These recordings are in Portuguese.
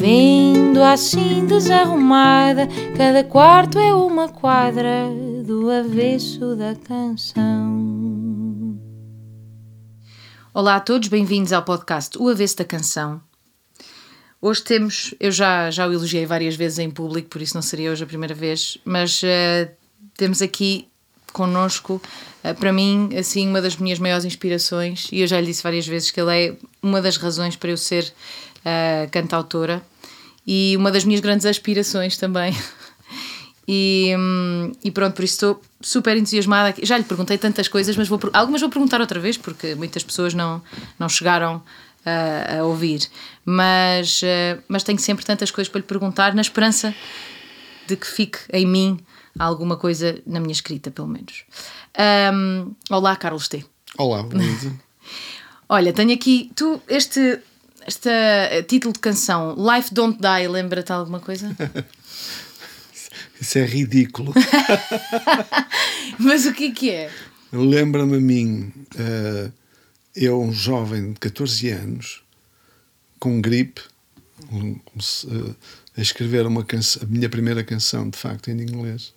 Vendo assim desarrumada, cada quarto é uma quadra do avesso da canção. Olá a todos, bem-vindos ao podcast O Avesso da Canção. Hoje temos, eu já, já o elogiei várias vezes em público, por isso não seria hoje a primeira vez, mas uh, temos aqui connosco, uh, para mim, assim, uma das minhas maiores inspirações, e eu já lhe disse várias vezes que ele é uma das razões para eu ser uh, cantautora e uma das minhas grandes aspirações também. E, um, e, pronto, por isso estou super entusiasmada. Já lhe perguntei tantas coisas, mas vou, algumas vou perguntar outra vez, porque muitas pessoas não, não chegaram a, a ouvir. Mas, uh, mas tenho sempre tantas coisas para lhe perguntar, na esperança de que fique em mim alguma coisa na minha escrita, pelo menos. Um, olá, Carlos T. Olá, Luísa. Olha, tenho aqui. Tu, este, este uh, título de canção, Life Don't Die, lembra-te alguma coisa? Isso é ridículo. Mas o que é que é? Lembra-me a mim, uh, eu, um jovem de 14 anos, com gripe, um, uh, a escrever uma canção, a minha primeira canção, de facto, em inglês.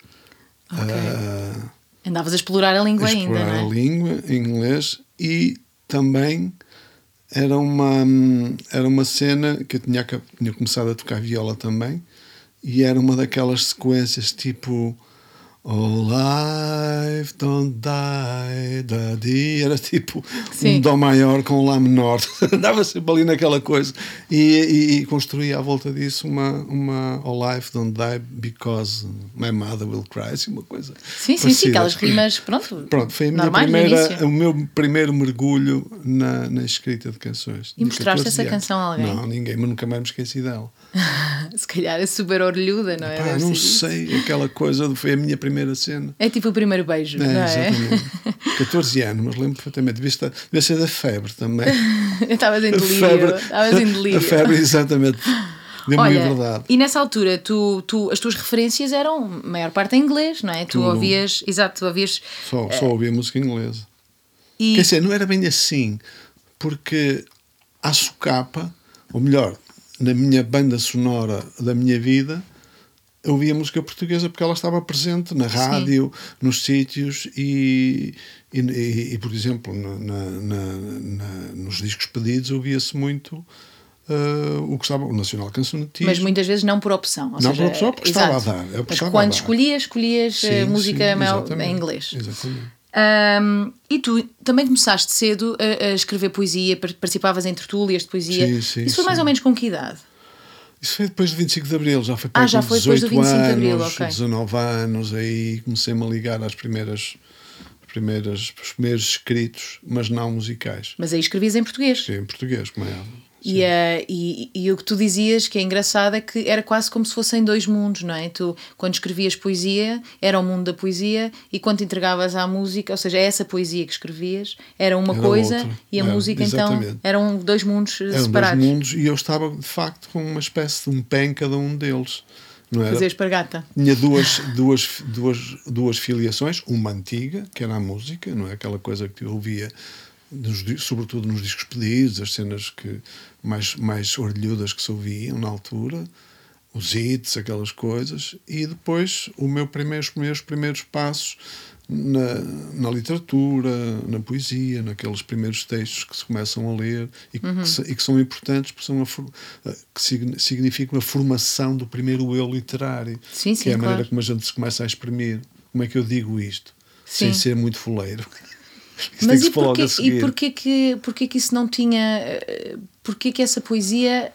Okay. Uh, Andavas a explorar a língua a ainda, explorar não é? a língua em inglês e também era uma, era uma cena que eu tinha, tinha começado a tocar viola também e era uma daquelas sequências tipo Oh, life don't die, daddy. Era tipo Sim. um Dó maior com um Lá menor. Andava sempre ali naquela coisa. E, e, e construía à volta disso uma, uma Oh, life don't die because my mother will cry. Assim, uma coisa. Sim, sim, sim, parecida. aquelas rimas, pronto. Pronto, foi primeira, o meu primeiro mergulho na, na escrita de canções. E mostraste 14 essa canção a alguém? Não, ninguém, mas nunca mais me esqueci dela. Se calhar é super orelhuda, não é? Não sei, aquela coisa foi a minha primeira cena. É tipo o primeiro beijo, É, não é? exatamente. 14 anos, mas lembro perfeitamente. Devia, estar, devia ser da febre também. Estavas em A delírio. Estavas em delírio. a febre, exatamente. Deu-me liberdade. e nessa altura tu, tu, as tuas referências eram, a maior parte em inglês, não é? Tu Tudo. ouvias, exato, tu ouvias. Só, só ouvia música inglesa. E, Quer dizer, não era bem assim, porque à socapa, ou melhor, na minha banda sonora da minha vida, eu ouvia música portuguesa porque ela estava presente na rádio, nos sítios e, e, e- e, por exemplo, na- na- na- nos discos pedidos ouvia-se muito ah, o que estava, o Nacional Cancionetismo. mas muitas vezes não por opção. Não seja, por opção, porque exato. estava a dar, Mas quando escolhias, escolhias eh, Sim, música sim, em inglês. Exatamente. Ahm, e tu também começaste cedo a, a escrever poesia, par- participavas em tertúlias de poesia. Sim, sim, Isso foi mais sim. ou menos com que idade? Isso foi depois do 25 de Abril, já foi Ah, para já com foi depois do 18 25 de Abril, anos, ok. 19 anos, aí comecei-me a ligar às primeiras, às primeiras, os primeiros escritos, mas não musicais. Mas aí escrevias em português. É em português, como é. E, eh, e, e o que tu dizias que é engraçado é que era quase como se fossem dois mundos, não é? Tu, quando escrevias poesia, era o mundo da poesia, e quando te entregavas à música, ou seja, essa poesia que escrevias, era uma Era coisa, outra. e a É, música então exatamente. eram dois mundos eh, Eram dois separados. mundos e eu estava, de facto, com uma espécie de um pé em cada um deles. Não era? Fazer espargata. Tinha duas, duas, duas, duas filiações, uma antiga, que era a música, não é aquela coisa que eu ouvia, nos sobretudo nos discos pedidos, as cenas que mais, mais orelhudas que se ouviam na altura, os hits, aquelas coisas, e depois o meu primeiro, os meus primeiros passos na, na literatura, na poesia, naqueles primeiros textos que se começam a ler e que, Uhum. se- e que são importantes porque são eh, que signi- significam a formação do primeiro eu literário, Sim, que sim, é a maneira claro. como a gente se começa a exprimir. Como é que eu digo isto? Sim. Sem ser muito fuleiro. Isto tem Mas que e porquê, a e porquê, que, porquê que isso não tinha. Porquê que essa poesia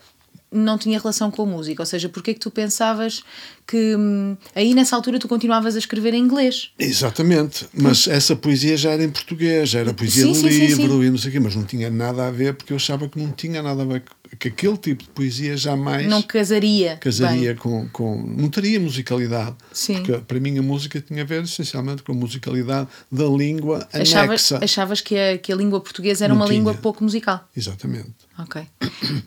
não tinha relação com a música? Ou seja, porquê que tu pensavas que hum, aí nessa altura tu continuavas a escrever em inglês? Exatamente, mas essa poesia já era em português, já era poesia Sim, de sim, livro e não sei o quê, mas não tinha nada a ver porque eu achava que não tinha nada a ver, que aquele tipo de poesia jamais não casaria. casaria bem. com, com. não teria musicalidade. Sim. Porque para mim a música tinha a ver essencialmente com a musicalidade da língua Achavas, anexa. achavas que, a, que a língua portuguesa era Não uma língua tinha. pouco musical. Exatamente. Ok.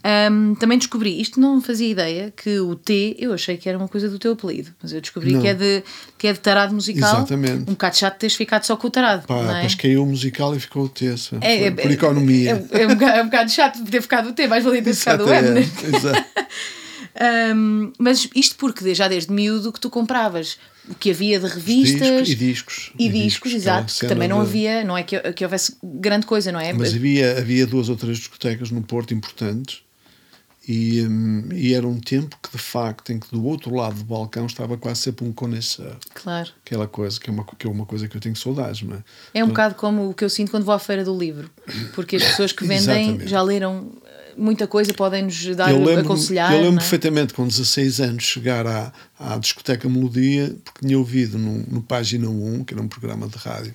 Ahm, também descobri, isto não fazia ideia, que o T, eu achei que era uma coisa do teu apelido, mas eu descobri Não. que é, de, que é de tarado musical. Exatamente. Um bocado chato teres ficado só com o tarado. Pá, não é? depois caiu o musical e ficou o terça. É, é, por economia. É, é, um bocado, é um bocado chato ter ficado o T, mais valia Exato, M. é. né? Exato. Ahm, mas isto porque já desde miúdo que tu compravas o que havia de revistas Discos e discos. e discos, aquela exato, que também não de- havia, não é que, que houvesse grande coisa, não é? Mas havia, havia duas ou três discotecas no Porto importantes e, hum, e era um tempo que, de facto, em que do outro lado do balcão estava quase sempre um conhecedor. Claro. Aquela coisa que é, uma, que é uma coisa que eu tenho saudades, não é? É um bocado como o que eu sinto quando vou à feira do livro, porque as pessoas que vendem Exatamente. já leram muita coisa, podem-nos dar, eu lembro, aconselhar. eu lembro é? perfeitamente com 16 anos chegar à, à discoteca Melodia, porque tinha ouvido no, no Página 1, que era um programa de rádio,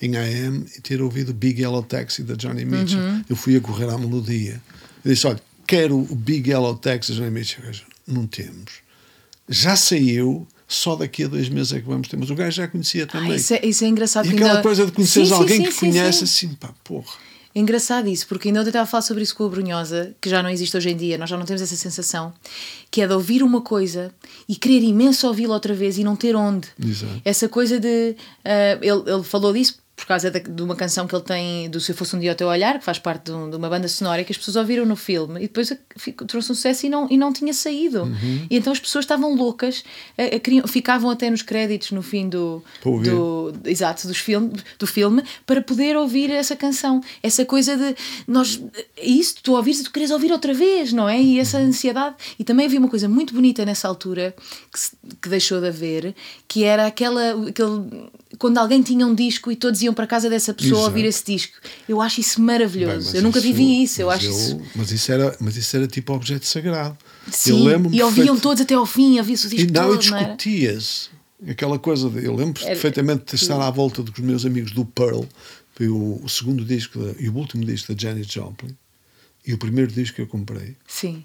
em AM, e ter ouvido o Big Yellow Taxi da Johnny Mitchell. Uhum. Eu fui a correr à Melodia. Eu disse: Olha, quero o Big Yellow Taxi da Johnny Mitchell. Gajo, Não temos. Já saiu, só daqui a dois meses é que vamos ter. Mas o gajo já conhecia Ah, também. isso, é, isso é engraçado. e que aquela ainda- coisa de sim, alguém sim, que sim, conhece sim. assim, pá, porra. É engraçado isso, porque ainda ontem estava a falar sobre isso com a Brunhosa, que já não existe hoje em dia, nós já não temos essa sensação, que é de ouvir uma coisa e querer imenso ouvi-la outra vez e não ter onde. Exato. Essa coisa de. ah, ele, ele falou disso por causa da- de uma canção que ele tem do Se Eu Fosse Um Dia ao Teu Olhar, que faz parte de, um- de uma banda sonora que as pessoas ouviram no filme e depois ficou- trouxe um sucesso e não, e não tinha saído. Uhum. E então as pessoas estavam loucas, a- a- queriam- ficavam até nos créditos no fim do, do, exato, dos filme, do filme para poder ouvir essa canção. Essa coisa de nós, é isso, tu ouvires e tu queres ouvir outra vez, não é? E essa ansiedade. E também havia uma coisa muito bonita nessa altura que, que deixou de haver, que era aquela. Aquele, quando alguém tinha um disco e todos iam para a casa dessa pessoa Exato. ouvir esse disco. Eu acho isso maravilhoso. Bem, eu nunca isso- vivi isso. Eu mas acho isso. Mas isso era, mas isso era tipo objeto sagrado. Sim, eu e ouviam perfeito- todos até ao fim, ouvia-se o E disco não, e todo, não era? discutias. Aquela coisa de, eu lembro Era- perfeitamente de estar à volta dos meus amigos do Pearl, foi o, o segundo disco da- e o último disco da Janis Joplin, e o primeiro disco que eu comprei, Sim.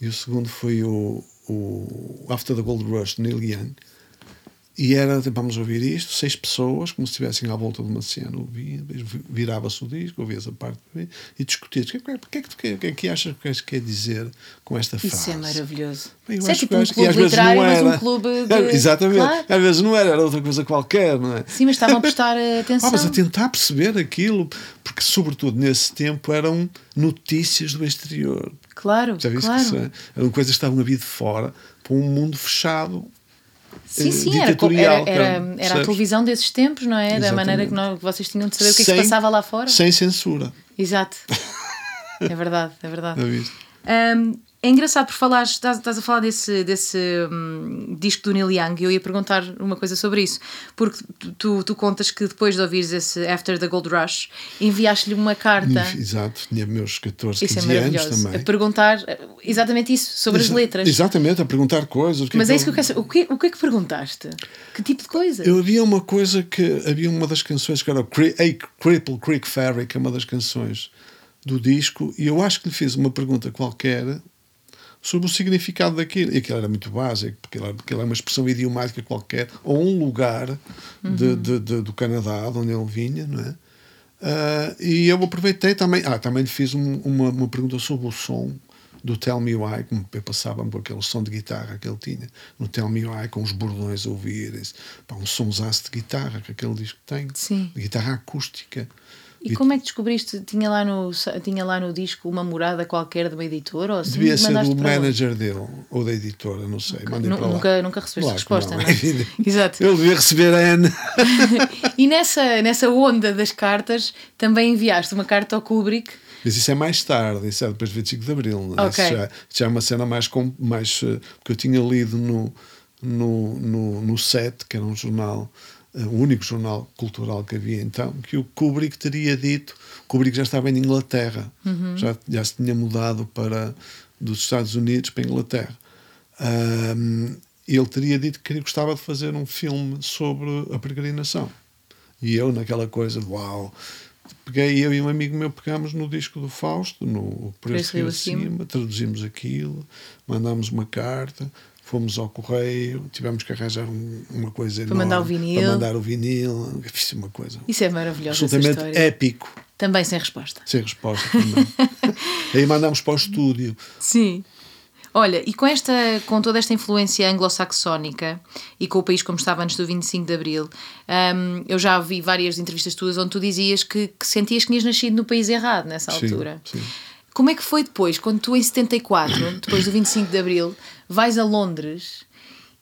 e o segundo foi o, o After the Gold Rush de Neil Young. E era, tipo, vamos ouvir isto, seis pessoas, como se estivessem à volta de uma cena, ouvia, virava-se o disco, ouvia-se a parte e discutia. O que, é que, o que, é que, que é que achas que quer dizer com esta frase? Isso é maravilhoso. Bem, Isso é tipo que- um clube literário, mas um clube de... Exatamente. Claro. Às vezes não era, era outra coisa qualquer, não é? Sim, mas estavam a prestar atenção. Ah, mas a tentar perceber aquilo, porque sobretudo nesse tempo eram notícias do exterior. Claro, claro. que isso é? Eram coisas que estavam a vir de fora para um mundo fechado. Sim, sim, era, era, era, cara, era a televisão desses tempos, não é? Da maneira que, nós, que vocês tinham de saber o que é que se passava lá fora. Sem censura. Exato. É verdade, é verdade. Hum, é engraçado por falar, estás, estás a falar desse, desse hum, disco do Neil Young e eu ia perguntar uma coisa sobre isso, porque tu, tu, contas que depois de ouvires esse After the Gold Rush enviaste-lhe uma carta. Exato, tinha meus 14, Isso é 15 anos também. A perguntar eh, exatamente isso, sobre as Exa- letras. Exatamente, a perguntar coisas. que Mas que é isso que eu quero saber. O que, o que é que perguntaste? Que tipo de coisa? Eu havia uma coisa que havia uma das canções que era o Cri- A Cripple Creek Ferry, que é uma das canções do disco, e eu acho que lhe fiz uma pergunta qualquer sobre o significado daquilo. E aquilo era muito básico, porque aquilo era, uma expressão idiomática qualquer, ou um lugar de, de- de- do Canadá, de onde ele vinha, não é? Ah, e eu aproveitei também. Ah, também lhe fiz um- uma, uma pergunta sobre o som do Tell Me Why, como passava com aquele som de guitarra que ele tinha no Tell Me Why, com os bordões a ouvir, esse, pá, um somzaço de guitarra que aquele disco tem, Sim. de guitarra acústica. E como é que descobriste? Tinha lá no, tinha lá no disco uma morada qualquer de uma editora? Ou assim, Devia ser do manager dele ou da editora, não sei. Mandei Nu- para lá. nunca, nunca recebeste Claro que resposta, não, não, é? Exato. Ele devia receber a N. E nessa, nessa onda das cartas também enviaste uma carta ao Kubrick. Mas isso é mais tarde, isso é depois de 25 de Abril. É? Ok. Isso já, já é uma cena mais. Mais eh, porque eu tinha lido no, no, no, no SET, que era um jornal, o único jornal cultural que havia então, que o Kubrick teria dito. Kubrick já estava em Inglaterra, Uhum. já, já se tinha mudado para, dos Estados Unidos para a Inglaterra. Ahm, ele teria dito que gostava de fazer um filme sobre a peregrinação. E eu, naquela coisa de uau, peguei, eu e um amigo meu pegámos no disco do Fausto, no Rio Acima, traduzimos aquilo, mandámos uma carta, fomos ao correio, tivemos que arranjar um, uma coisa para enorme, mandar o vinil. Para mandar o vinil, fiz uma coisa. Isso é maravilhoso. Absolutamente épico. Também sem resposta. Sem resposta também. Aí mandámos para o estúdio. Sim. Olha, e com, esta, com toda esta influência anglo-saxónica e com o país como estava antes do 25 de Abril, um, eu já vi várias entrevistas tuas onde tu dizias que, que sentias que tinhas nascido no país errado nessa altura. Sim, sim. Como é que foi depois, quando tu em 74, depois do 25 de Abril, vais a Londres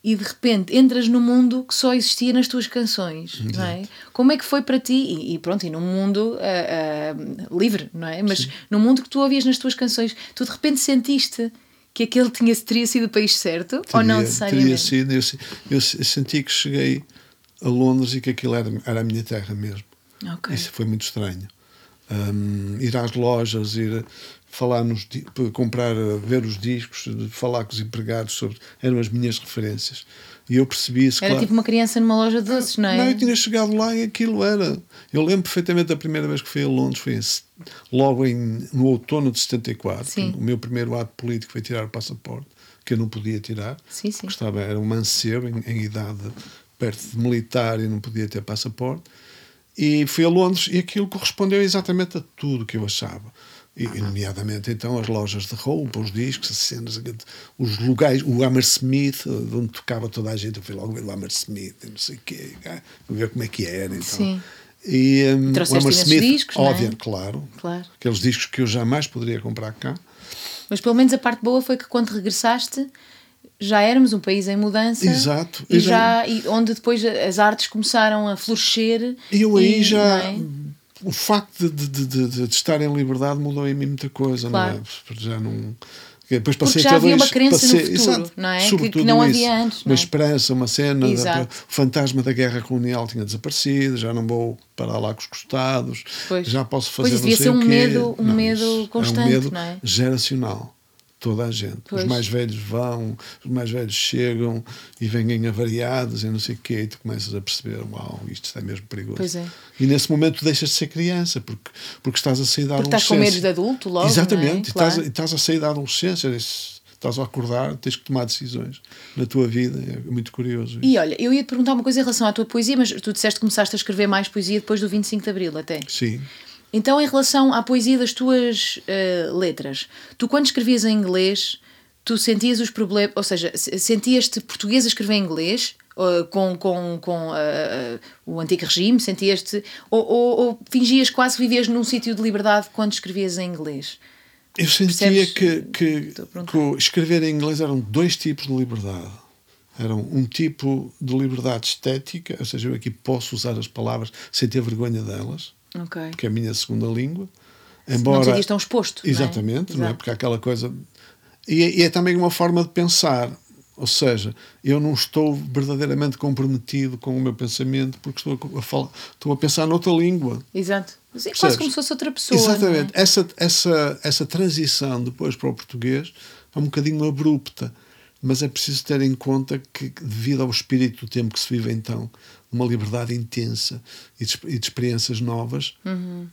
e de repente entras num mundo que só existia nas tuas canções, não é? Como é que foi para ti? E, e pronto, e num mundo uh, uh, livre, não é? Mas Sim. num mundo que tu ouvias nas tuas canções, tu de repente sentiste que aquele tinha, teria sido o país certo teria, ou não necessariamente? Teria sido, eu, eu, senti que cheguei a Londres e que aquilo era, era a minha terra mesmo. Okay. Isso foi muito estranho. Um, ir às lojas, ir falar nos comprar, ver os discos, falar com os empregados sobre. eram as minhas referências. E eu percebi isso. Era claro. tipo uma criança numa loja de doces, não é? Não, eu tinha chegado lá e aquilo era. Eu lembro perfeitamente a primeira vez que fui a Londres, foi em, logo em, no outono de 74. Sim. O meu primeiro ato político foi tirar o passaporte, que eu não podia tirar. Sim, sim. Estava, era um mancebo em, em idade perto de militar e não podia ter passaporte. E fui a Londres e aquilo correspondeu exatamente a tudo que eu achava. E, nomeadamente, então, as lojas de roupa, os discos, as cenas, os lugares, o Hammersmith, onde tocava toda a gente. Eu fui logo ver o Hammersmith, não sei o quê, ah, ver como é que era. Então. Sim. E um, o Hammersmith, discos, óbvio, é? claro, claro. Aqueles discos que eu jamais poderia comprar cá. Mas pelo menos a parte boa foi que quando regressaste já éramos um país em mudança. Exato. E, já, e onde depois as artes começaram a florescer. E eu aí e, já. É? O facto de, de, de, de, estar em liberdade mudou em mim muita coisa, claro. não é? Já não. Depois passei Porque já havia uma crença passei, no futuro, exato, não é? Que, que, não isso, havia antes. Uma é? esperança, uma cena. Da, o fantasma da guerra colonial tinha desaparecido, já não vou parar lá com os costados, pois. já posso fazer pois devia ser um quê. medo, um não, medo constante, é um medo não é? geracional toda a gente. Pois. Os mais velhos vão, os mais velhos chegam e vêm avariados e não sei o quê, e tu começas a perceber, uau, isto está mesmo perigoso. É. E nesse momento deixas de ser criança, porque, porque estás a sair da porque adolescência. estás com medo de adulto logo, Exatamente, é? e claro. estás, estás a sair da adolescência, estás a acordar, tens que tomar decisões na tua vida, é muito curioso. E olha, eu ia te perguntar uma coisa em relação à tua poesia, mas tu disseste que começaste a escrever mais poesia depois do 25 de Abril até. Sim. Então, em relação à poesia das tuas uh, letras, tu quando escrevias em inglês, tu sentias os problemas, ou seja, sentias-te português a escrever em inglês, uh, com, com, com uh, o antigo regime, sentias-te, ou, ou, ou, fingias quase que vivias num sítio de liberdade quando escrevias em inglês? Eu sentia que, que, que escrever em inglês eram dois tipos de liberdade. Eram um tipo de liberdade estética, ou seja, eu aqui posso usar as palavras sem ter vergonha delas, okay. porque é a minha segunda língua. Embora, não sentias tão exposto. Exatamente, não é? não é? Porque há aquela coisa e, e é também uma forma de pensar. Ou seja, eu não estou verdadeiramente comprometido com o meu pensamento porque estou a, falar, estou a pensar noutra língua. Exato. É quase como se fosse outra pessoa. Exatamente. É? Essa, essa, essa transição depois para o português é um bocadinho abrupta, mas é preciso ter em conta que, devido ao espírito do tempo que se vive então, uma liberdade intensa e de, e de experiências novas, uhum.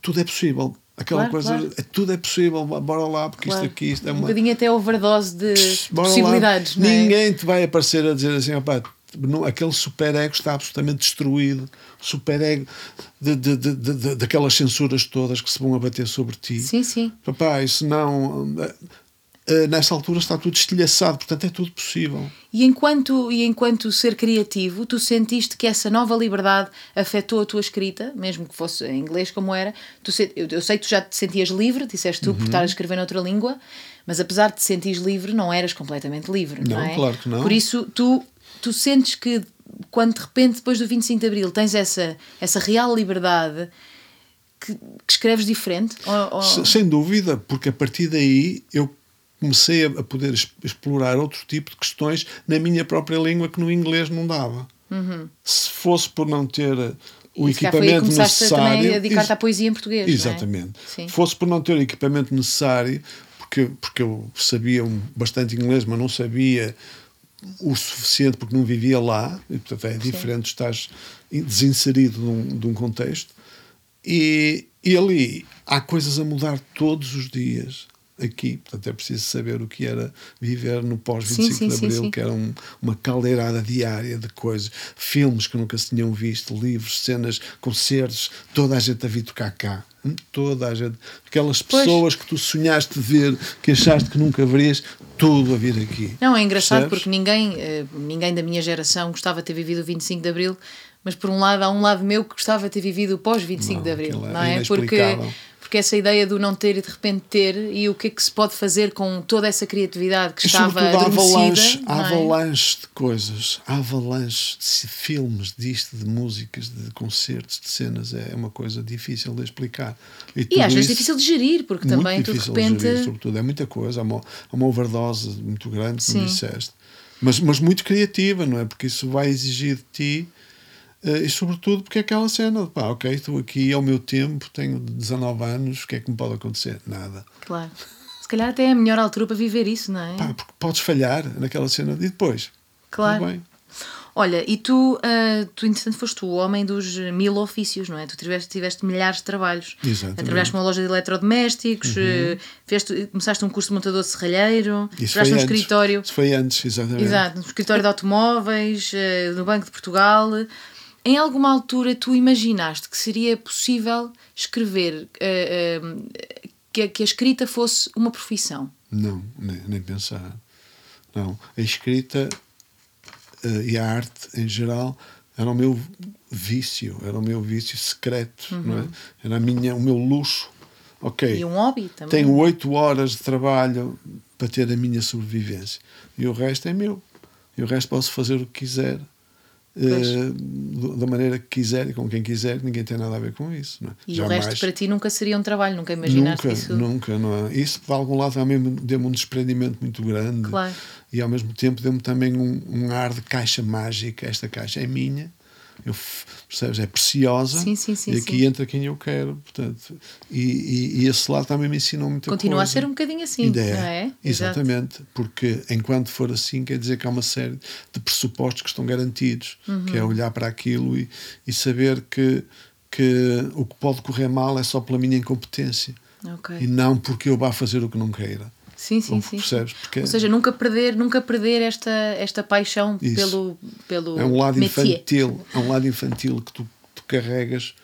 tudo é possível. Aquela claro, coisa, claro. É, tudo é possível, bora lá, porque claro. isto aqui isto é uma. Um bocadinho até overdose de possibilidades, não é? Ninguém te vai aparecer a dizer assim, opá, não, aquele superego está absolutamente destruído, superego de, de, de, de, daquelas censuras todas que se vão abater sobre ti. Sim, sim. Papá, isso não. Uh, nessa altura está tudo estilhaçado, portanto é tudo possível. E enquanto, e enquanto ser criativo, tu sentiste que essa nova liberdade afetou a tua escrita, mesmo que fosse em inglês como era? Tu, eu, eu sei que tu já te sentias livre, disseste tu, uhum. por estar a escrever noutra língua, mas apesar de te sentires livre, não eras completamente livre, não, não é? claro que não. Por isso, tu, tu sentes que quando de repente, depois do 25 de Abril, tens essa, essa real liberdade que, que escreves diferente? Ou, ou... Sem dúvida, porque a partir daí eu comecei a poder explorar outro tipo de questões na minha própria língua que no inglês não dava. Uhum. Se fosse por não ter o e equipamento necessário. a dedicar-te à poesia em português. Exatamente. É? Fosse por não ter o equipamento necessário, porque, porque eu sabia bastante inglês, mas não sabia o suficiente porque não vivia lá, e portanto é diferente, Sim. estás desinserido de um, de um contexto E, e ali há coisas a mudar todos os dias aqui. Portanto, é preciso saber o que era viver no pós-25 de Abril, sim, que era um, uma caldeirada diária de coisas, filmes que nunca se tinham visto, livros, cenas, concertos, toda a gente a vir tocar cá. Hum, toda a gente, aquelas pessoas pois. que tu sonhaste ver, que achaste que nunca verias, tudo a vir aqui. Não, é engraçado Percebes? porque ninguém, eh, ninguém da minha geração gostava de ter vivido o 25 de Abril, mas por um lado há um lado meu que gostava de ter vivido o pós-25 de Abril, é não é? Porque porque essa ideia do não ter e de repente ter e o que é que se pode fazer com toda essa criatividade que e estava. Há avalanche, é? de coisas, há avalanche de filmes, disto, de músicas, de concertos, de cenas, é uma coisa difícil de explicar. E, e às vezes difícil de gerir, porque também tu de repente. De gerir, sobretudo, é muita coisa, há uma, há uma overdose muito grande, como Sim. disseste. Mas, mas muito criativa, não é? Porque isso vai exigir de ti e sobretudo porque é aquela cena de pá, ok, estou aqui ao meu tempo, tenho 19 anos, o que é que me pode acontecer? Nada. Claro. Se calhar até é a melhor altura para viver isso, não é? Pá, porque podes falhar naquela cena e depois. Claro. Bem. Olha, e tu, uh, tu entretanto, foste o homem dos mil ofícios, não é? Tu tiveste, tiveste milhares de trabalhos. Exatamente. Trabalhaste numa loja de eletrodomésticos, uhum. uh, fizeste, começaste um curso de montador de serralheiro, trabalhaste num escritório. Isso foi antes, exatamente. Exato, no escritório de automóveis, uh, no Banco de Portugal. Em alguma altura tu imaginaste que seria possível escrever uh, uh, que, a, que, a escrita fosse uma profissão? Não, nem, nem pensar. Não. A escrita uh, e a arte em geral era o meu vício, era o meu vício secreto, uhum. não é? Era a minha, o meu luxo. Ok. E um hobby também. Tenho oito horas de trabalho para ter a minha sobrevivência. E o resto é meu. E o resto posso fazer o que quiser uh, da maneira que quiser e com quem quiser, ninguém tem nada a ver com isso. É? E Jamais. o resto para ti nunca seria um trabalho, nunca imaginaste nunca, isso? Nunca, não é? Isso de algum lado também deu-me um desprendimento muito grande claro. e ao mesmo tempo deu-me também um, um ar de caixa mágica. Esta caixa é minha eu, percebes? É preciosa sim, sim, sim, e aqui entra quem eu quero. Portanto, e, e, e, esse lado também me ensinou muita Continua coisa. a ser um bocadinho assim, Ideia. não é? Exatamente, Exato. porque enquanto for assim, quer dizer que há uma série de pressupostos que estão garantidos, uhum. que é olhar para aquilo e, e saber que, que o que pode correr mal é só pela minha incompetência. Okay. E não porque eu vá fazer o que não queira. Sim, sim, sim. Percebes? Porque Ou seja, nunca perder, nunca perder esta, esta paixão pelo, pelo É um lado métier. infantil, é um lado infantil que tu, tu carregas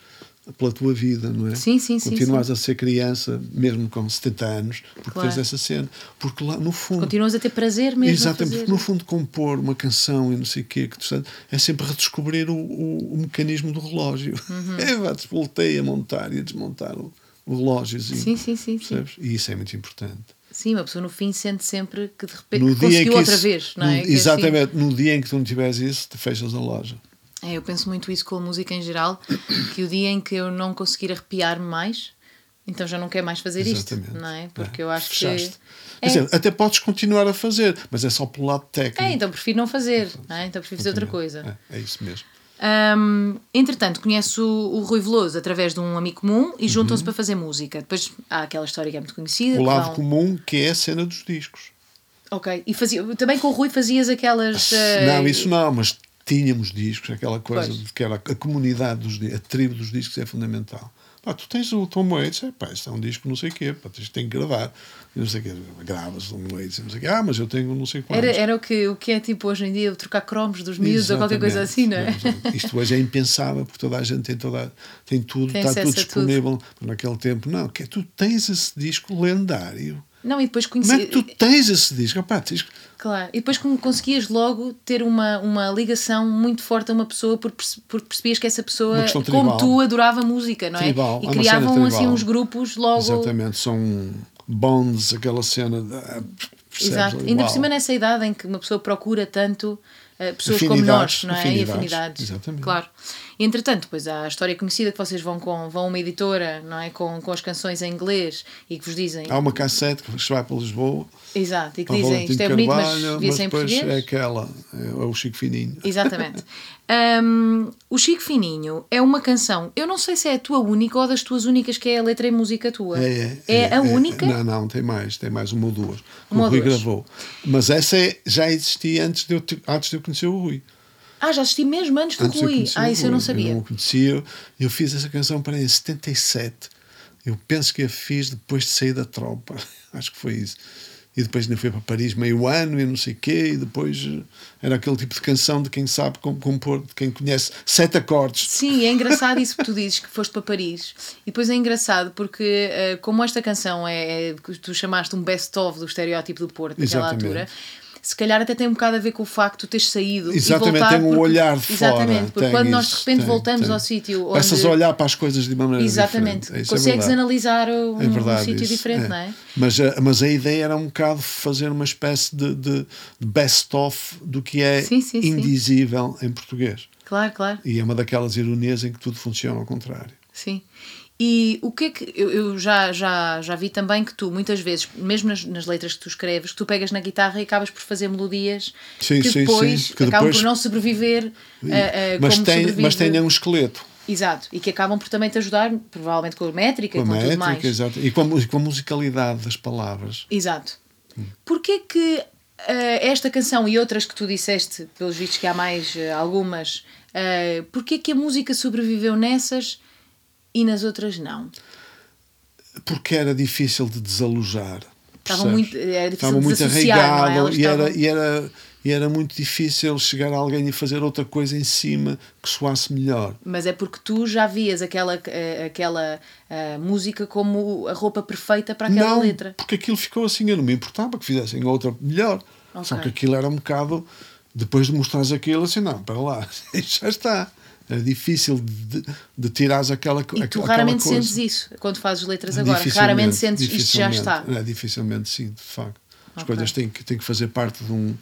pela tua vida, não é? Sim, sim, sim. Continuas a ser criança, mesmo com 70 anos, porque claro. tens essa cena. Porque lá, no fundo. Continuas a ter prazer mesmo. Exatamente, porque no fundo, compor uma canção e não sei o quê, que tu, é sempre redescobrir o, o, o mecanismo do relógio. Uhum. É, vá, voltei a montar e a desmontar o, o relógiozinho. Sim, sim, sim, sim. E isso é muito importante. Sim, uma pessoa no fim sente sempre que de repente no conseguiu outra vez, não é? No, exatamente, assim... no dia em que tu não tiveres isso, te fechas a loja. É, eu penso muito isso com a música em geral, que o dia em que eu não conseguir arrepiar-me mais, então já não quero mais fazer exatamente. isto, não é? Porque é, eu acho fechaste. que. É. Dizer, até podes continuar a fazer, mas é só pelo lado técnico. É, então prefiro não fazer, não é? então prefiro fazer outra coisa. É, é isso mesmo. Um, entretanto, conheço o, o Rui Veloso através de um amigo comum e juntam-se uhum. para fazer música. Depois há aquela história que é muito conhecida. O lado vão... comum, que é a cena dos discos. Ok. E fazia, também com o Rui fazias aquelas. Uh... Não, isso não, mas tínhamos discos, aquela coisa pois. de que era a comunidade dos a tribo dos discos é fundamental. Pá, tu tens o Tom Waits, é, pá, isto é um disco não sei o quê, pá, tens, tem que gravar. não sei o quê, gravas Tom Waits, não sei o quê, ah, mas eu tenho não sei quantos. Era, era o, que, o que é tipo hoje em dia trocar cromos dos miúdos ou qualquer coisa assim, não é? Isto hoje é impensável porque toda a gente tem, toda, tem tudo, tem está tudo disponível. Tudo. Naquele tempo, não, que é, tu tens esse disco lendário não, e depois conheci... Como é que tu tens esse disco? Opa, tens... Claro, e depois conseguias logo ter uma, uma ligação muito forte a uma pessoa porque, porque percebias que essa pessoa, como tu, adorava música, não é? Tribal. E criavam assim uns grupos logo. Exatamente, são bonds, aquela cena. De... Exato, ainda por cima nessa idade em que uma pessoa procura tanto uh, pessoas como nós, não é? Afinidades, e afinidades. Exatamente. Claro. E, entretanto, depois há a história conhecida que vocês vão com vão a uma editora, não é? Com, com as canções em inglês e que vos dizem. Há uma cassete que vai para Lisboa. Exato, e que dizem isto é bonito, mas devia ser em português. É aquela, é o Chico Fininho. Exatamente. um, o Chico Fininho é uma canção, eu não sei se é a tua única ou das tuas únicas que é a letra e música tua. É, é, é, é a única? Não, não, tem mais, tem mais uma ou duas. Uma o Rui duas. gravou. Mas essa é, já existia antes de, eu, antes de eu conhecer o Rui. Ah, já assisti mesmo antes do Antes Rui. Ah, isso eu não sabia. Eu não conhecia. Eu fiz essa canção para em 77. Eu penso que a fiz depois de sair da tropa. Acho que foi isso. E depois ainda fui para Paris meio ano e não sei o quê. E depois eh, era aquele tipo de canção de quem sabe como compor, de quem conhece sete acordes. Sim, é engraçado isso que tu dizes que foste para Paris. E depois é engraçado porque, eh, como esta canção é, é tu chamaste um best-of do estereótipo do Porto naquela Exatamente. altura, se calhar até tem um bocado a ver com o facto de teres saído Exatamente, e voltar. tem um porque- olhar de fora. Exatamente, porque quando nós de isso, repente tem, voltamos tem. ao sítio onde. Começas a olhar para as coisas de uma maneira Exatamente, diferente. Isso é consegues verdade. analisar um, É um sítio isso, diferente, não é? Mas, a- mas a ideia era um bocado fazer uma espécie de, de, best-of do que é Sim, sim, sim. indizível em português. Claro, claro. E é uma daquelas ironias em que tudo funciona ao contrário. Sim. E o que é que. Eu, eu já, já, já vi também que tu, muitas vezes, mesmo nas, nas letras que tu escreves, que tu pegas na guitarra e acabas por fazer melodias Sim, que sim, depois sim, que acabam depois- por não sobreviver eh, eh, mas, tem, sobrevive. mas tem um esqueleto. Exato. E que acabam por também te ajudar, provavelmente com a métrica Com e a com tudo mais. métrica, exato. E com a, com a musicalidade das palavras. Exato. Hum. Porquê que eh, esta canção e outras que tu disseste, pelos vistos que há mais algumas, uh, porquê que a música sobreviveu nessas e nas outras não? Porque era difícil de desalojar. Estavam muito, era difícil Estava muito desassociar, não é? arraigado Elas e, era, estavam- e, era, e era muito difícil chegar a alguém e fazer outra coisa em cima que soasse melhor. Mas é porque tu já vias aquela, eh, aquela eh, música como a roupa perfeita para aquela não, letra. porque aquilo ficou assim, eu não me importava que fizessem outra melhor. Só Ok. que aquilo era um bocado, depois de mostrares aquilo, assim, não, para lá, já está. Era difícil de, de tirares aquela, E tu raramente coisa. sentes isso quando fazes letras agora. Raramente sentes isto já está. dificilmente. É, dificilmente, sim, de facto. As Ok. coisas têm que, têm que fazer parte de um,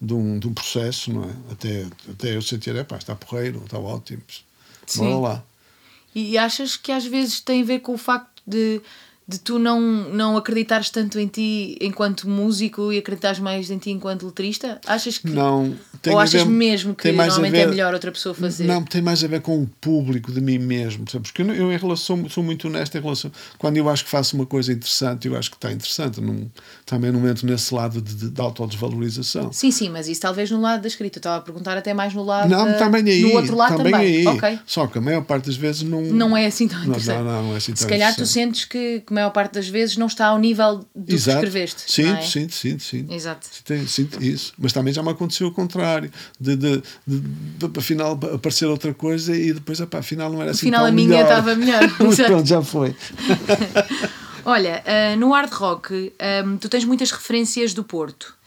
de um, de um processo, não é? Até, até eu sentir, é pá, está porreiro, está ótimo. Sim. Bora lá. E achas que às vezes tem a ver com o facto de, de tu não, não acreditares tanto em ti enquanto músico e acreditares mais em ti enquanto letrista? Achas que. Não, tem ou achas ver- mesmo que normalmente é ver- melhor outra pessoa fazer? Não, tem mais a ver com o público de mim mesmo, percebes? Porque eu, eu em relação, sou muito honesto em relação. Quando eu acho que faço uma coisa interessante, eu acho que está interessante. Não, também não entro nesse lado de, de, de autodesvalorização. Sim, sim, mas isso talvez no lado da escrita. Eu estava a perguntar até mais no lado. Não, da- também aí. No outro lado também. também. aí. Ok. Só que a maior parte das vezes não. Não é assim tão Não, interessante. não, não é assim Se tão calhar tu sentes que, maior parte das vezes não está ao nível do que Exato. escreveste. Sinto, não é? sinto, sinto, sinto. Exato. Sinto, sinto isso. Mas também já me aconteceu o contrário. De, de, de, de, afinal aparecer outra coisa e depois, epá, afinal não era assim Afinal, tão a minha melhor. estava melhor. Mas pronto, já foi. Olha, ah, no hard rock, ahm, tu tens muitas referências do Porto.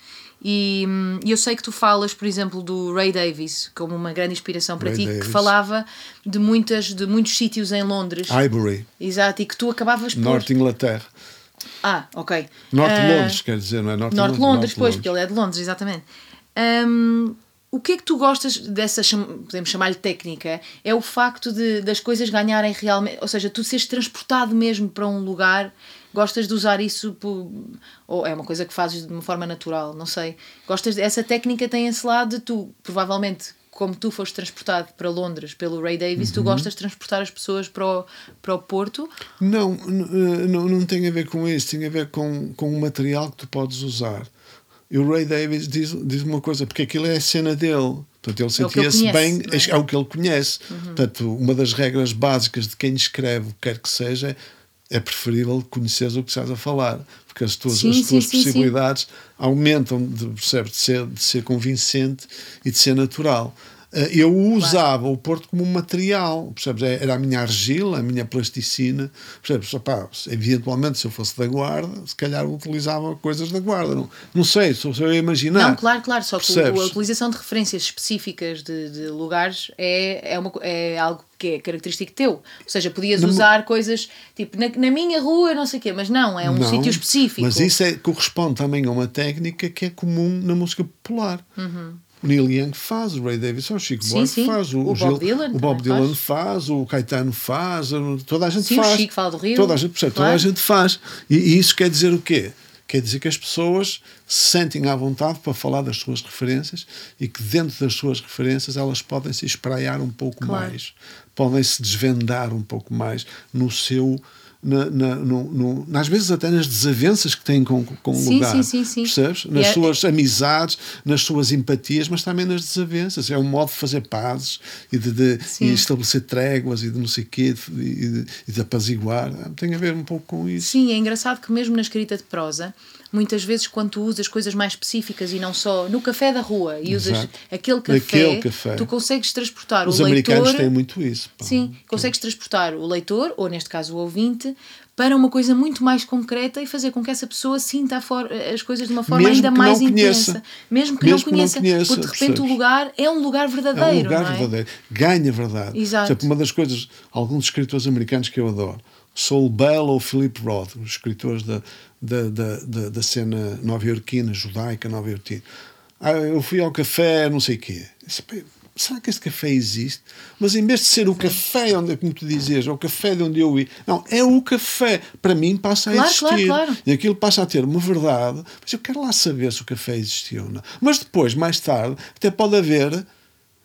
E hum, eu sei que tu falas, por exemplo, do Ray Davis como uma grande inspiração para Ray ti, Davis. que falava de, muitas, de muitos sítios em Londres. Ivory, Exato, e que tu acabavas por. Norte Inglaterra. Ah, ok. Norte de Ah, Londres, quer dizer, não é? Norte, Norte Londres, Norte pois, porque ele é de Londres, exatamente. Hum, o que é que tu gostas dessa, podemos chamar-lhe técnica? É o facto de, das coisas ganharem realmente, ou seja, tu seres transportado mesmo para um lugar, gostas de usar isso, por- ou é uma coisa que fazes de uma forma natural, não sei. Gostas, essa técnica tem esse lado de tu, provavelmente, como tu foste transportado para Londres pelo Ray Davis, Uhum. tu gostas de transportar as pessoas para o, para o Porto. Não, eh, não, não tem a ver com isso, tem a ver com, com o material que tu podes usar. E o Ray Davis diz, diz uma coisa, porque aquilo é a cena dele. Portanto, ele É sentia-se conhece, bem, é? Uhum. é? o que ele conhece. Portanto, uma das regras básicas de quem escreve, o que quer que seja, é preferível conheceres o que estás a falar, porque as tuas, Sim, as sim, tuas sim, sim. possibilidades aumentam, de, percebes, de ser, de ser convincente e de ser natural. Eh, Eu usava o Porto como um material, percebes? É- Era a minha argila, a minha plasticina, percebes? Se- eventualmente, se eu fosse da Guarda, se calhar utilizava coisas da Guarda, não, não sei, sou só eu imaginar. Não, claro, claro, só que Percebes? a utilização de referências específicas de, de lugares é, é, uma, é algo que é característico teu. Ou seja, podias No- usar coisas tipo na, na minha rua, não sei o quê, mas não, é um sítio específico. Mas isso é, corresponde também a uma técnica que é comum na música popular. O Neil Young faz, o Ray Davis faz, o Chico. Sim, Buarque sim. faz, o, O Bob Gil- Dylan o Bob Dylan faz. o Caetano faz, o- toda a gente Sim, o faz. Chico fala do Rio, Toda a gente, percebe, toda claro. a gente faz. E, e isso quer dizer o quê? Quer dizer que as pessoas se sentem à vontade para falar das suas referências e que dentro das suas referências elas podem se espraiar um pouco Claro. mais, podem se desvendar um pouco mais no seu na, na, no, no, às vezes até nas desavenças que têm com, com o lugar. Sim, sim, sim. Percebes? Nas é, suas amizades, nas suas empatias, mas também nas desavenças. É um modo de fazer pazes e de, de e estabelecer tréguas e de não sei o quê e de, e de apaziguar. Tem a ver um pouco com isso. Sim, é engraçado que mesmo na escrita de prosa muitas vezes quando tu usas coisas mais específicas e não só no café da rua e usas Exato. aquele café, aquele café, tu consegues transportar Os o leitor. Os americanos têm muito isso. Pá. Sim, consegues transportar o leitor, ou neste caso o ouvinte, para uma coisa muito mais concreta e fazer com que essa pessoa sinta as coisas de uma forma Mesmo ainda mais intensa. Mesmo que Mesmo não conheça. Que não conheça porque de repente percebes? o lugar é um lugar verdadeiro. É um lugar é? verdadeiro. Ganha verdade. Exato. Exemplo, uma das coisas, alguns escritores americanos que eu adoro, Saul Bell ou Philip Roth, os escritores da, da, da, da, da cena nova-iorquina, judaica nova-iorquina. Ah, eu fui ao café, não sei o quê. Será que este café existe? Mas em vez de ser o café, onde, como tu dizias, é o café de onde eu ia, não, é o café. Para mim passa a claro, existir. Claro, claro. E aquilo passa a ter uma verdade. Mas eu quero lá saber se o café existiu ou não. Mas depois, mais tarde, até pode haver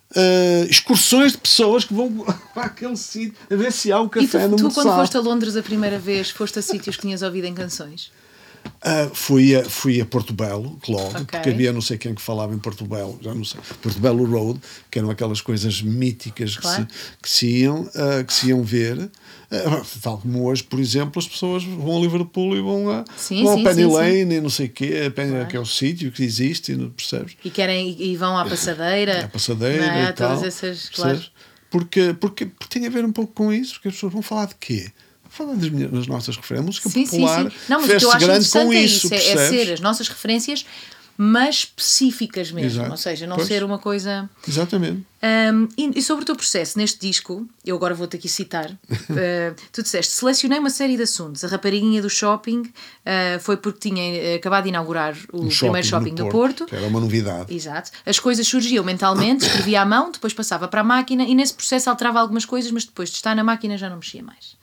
Uh, excursões de pessoas que vão para aquele sítio a ver se há um café e tu, tu quando foste a Londres a primeira vez, foste a sítios que tinhas ouvido em canções? Uh, fui, a, fui a Porto Belo, logo, okay. porque havia não sei quem que falava em Porto Belo, já não sei, Porto Belo Road, que eram aquelas coisas míticas claro. que, se, que, se iam, uh, que se iam ver. Uh, tal como hoje, por exemplo, as pessoas vão a Liverpool e vão, a, sim, vão sim, Penny sim, Lane e não sei o quê, Penny, claro. que é o sítio que existe, percebes? E, querem, e vão à passadeira. À passadeira é? e tal. Todas essas, claro. Porque, porque, porque tem a ver um pouco com isso, porque as pessoas vão falar de quê? Falando das, minhas, das nossas referências, música sim, popular sim, sim. Não, mas grande com é isso. É, é, ser as nossas referências, mas específicas mesmo. Exato. Ou seja, não pois. ser uma coisa. Exatamente. Um, e, e, sobre o teu processo neste disco, eu agora vou-te aqui citar. uh, tu disseste: selecionei uma série de assuntos. A rapariguinha do shopping uh, foi porque tinha eh, acabado de inaugurar o um primeiro shopping, do Porto, Que era uma novidade. Exato. As coisas surgiam mentalmente, escrevia à mão, depois passava para a máquina e nesse processo alterava algumas coisas, mas depois de estar na máquina já não mexia mais.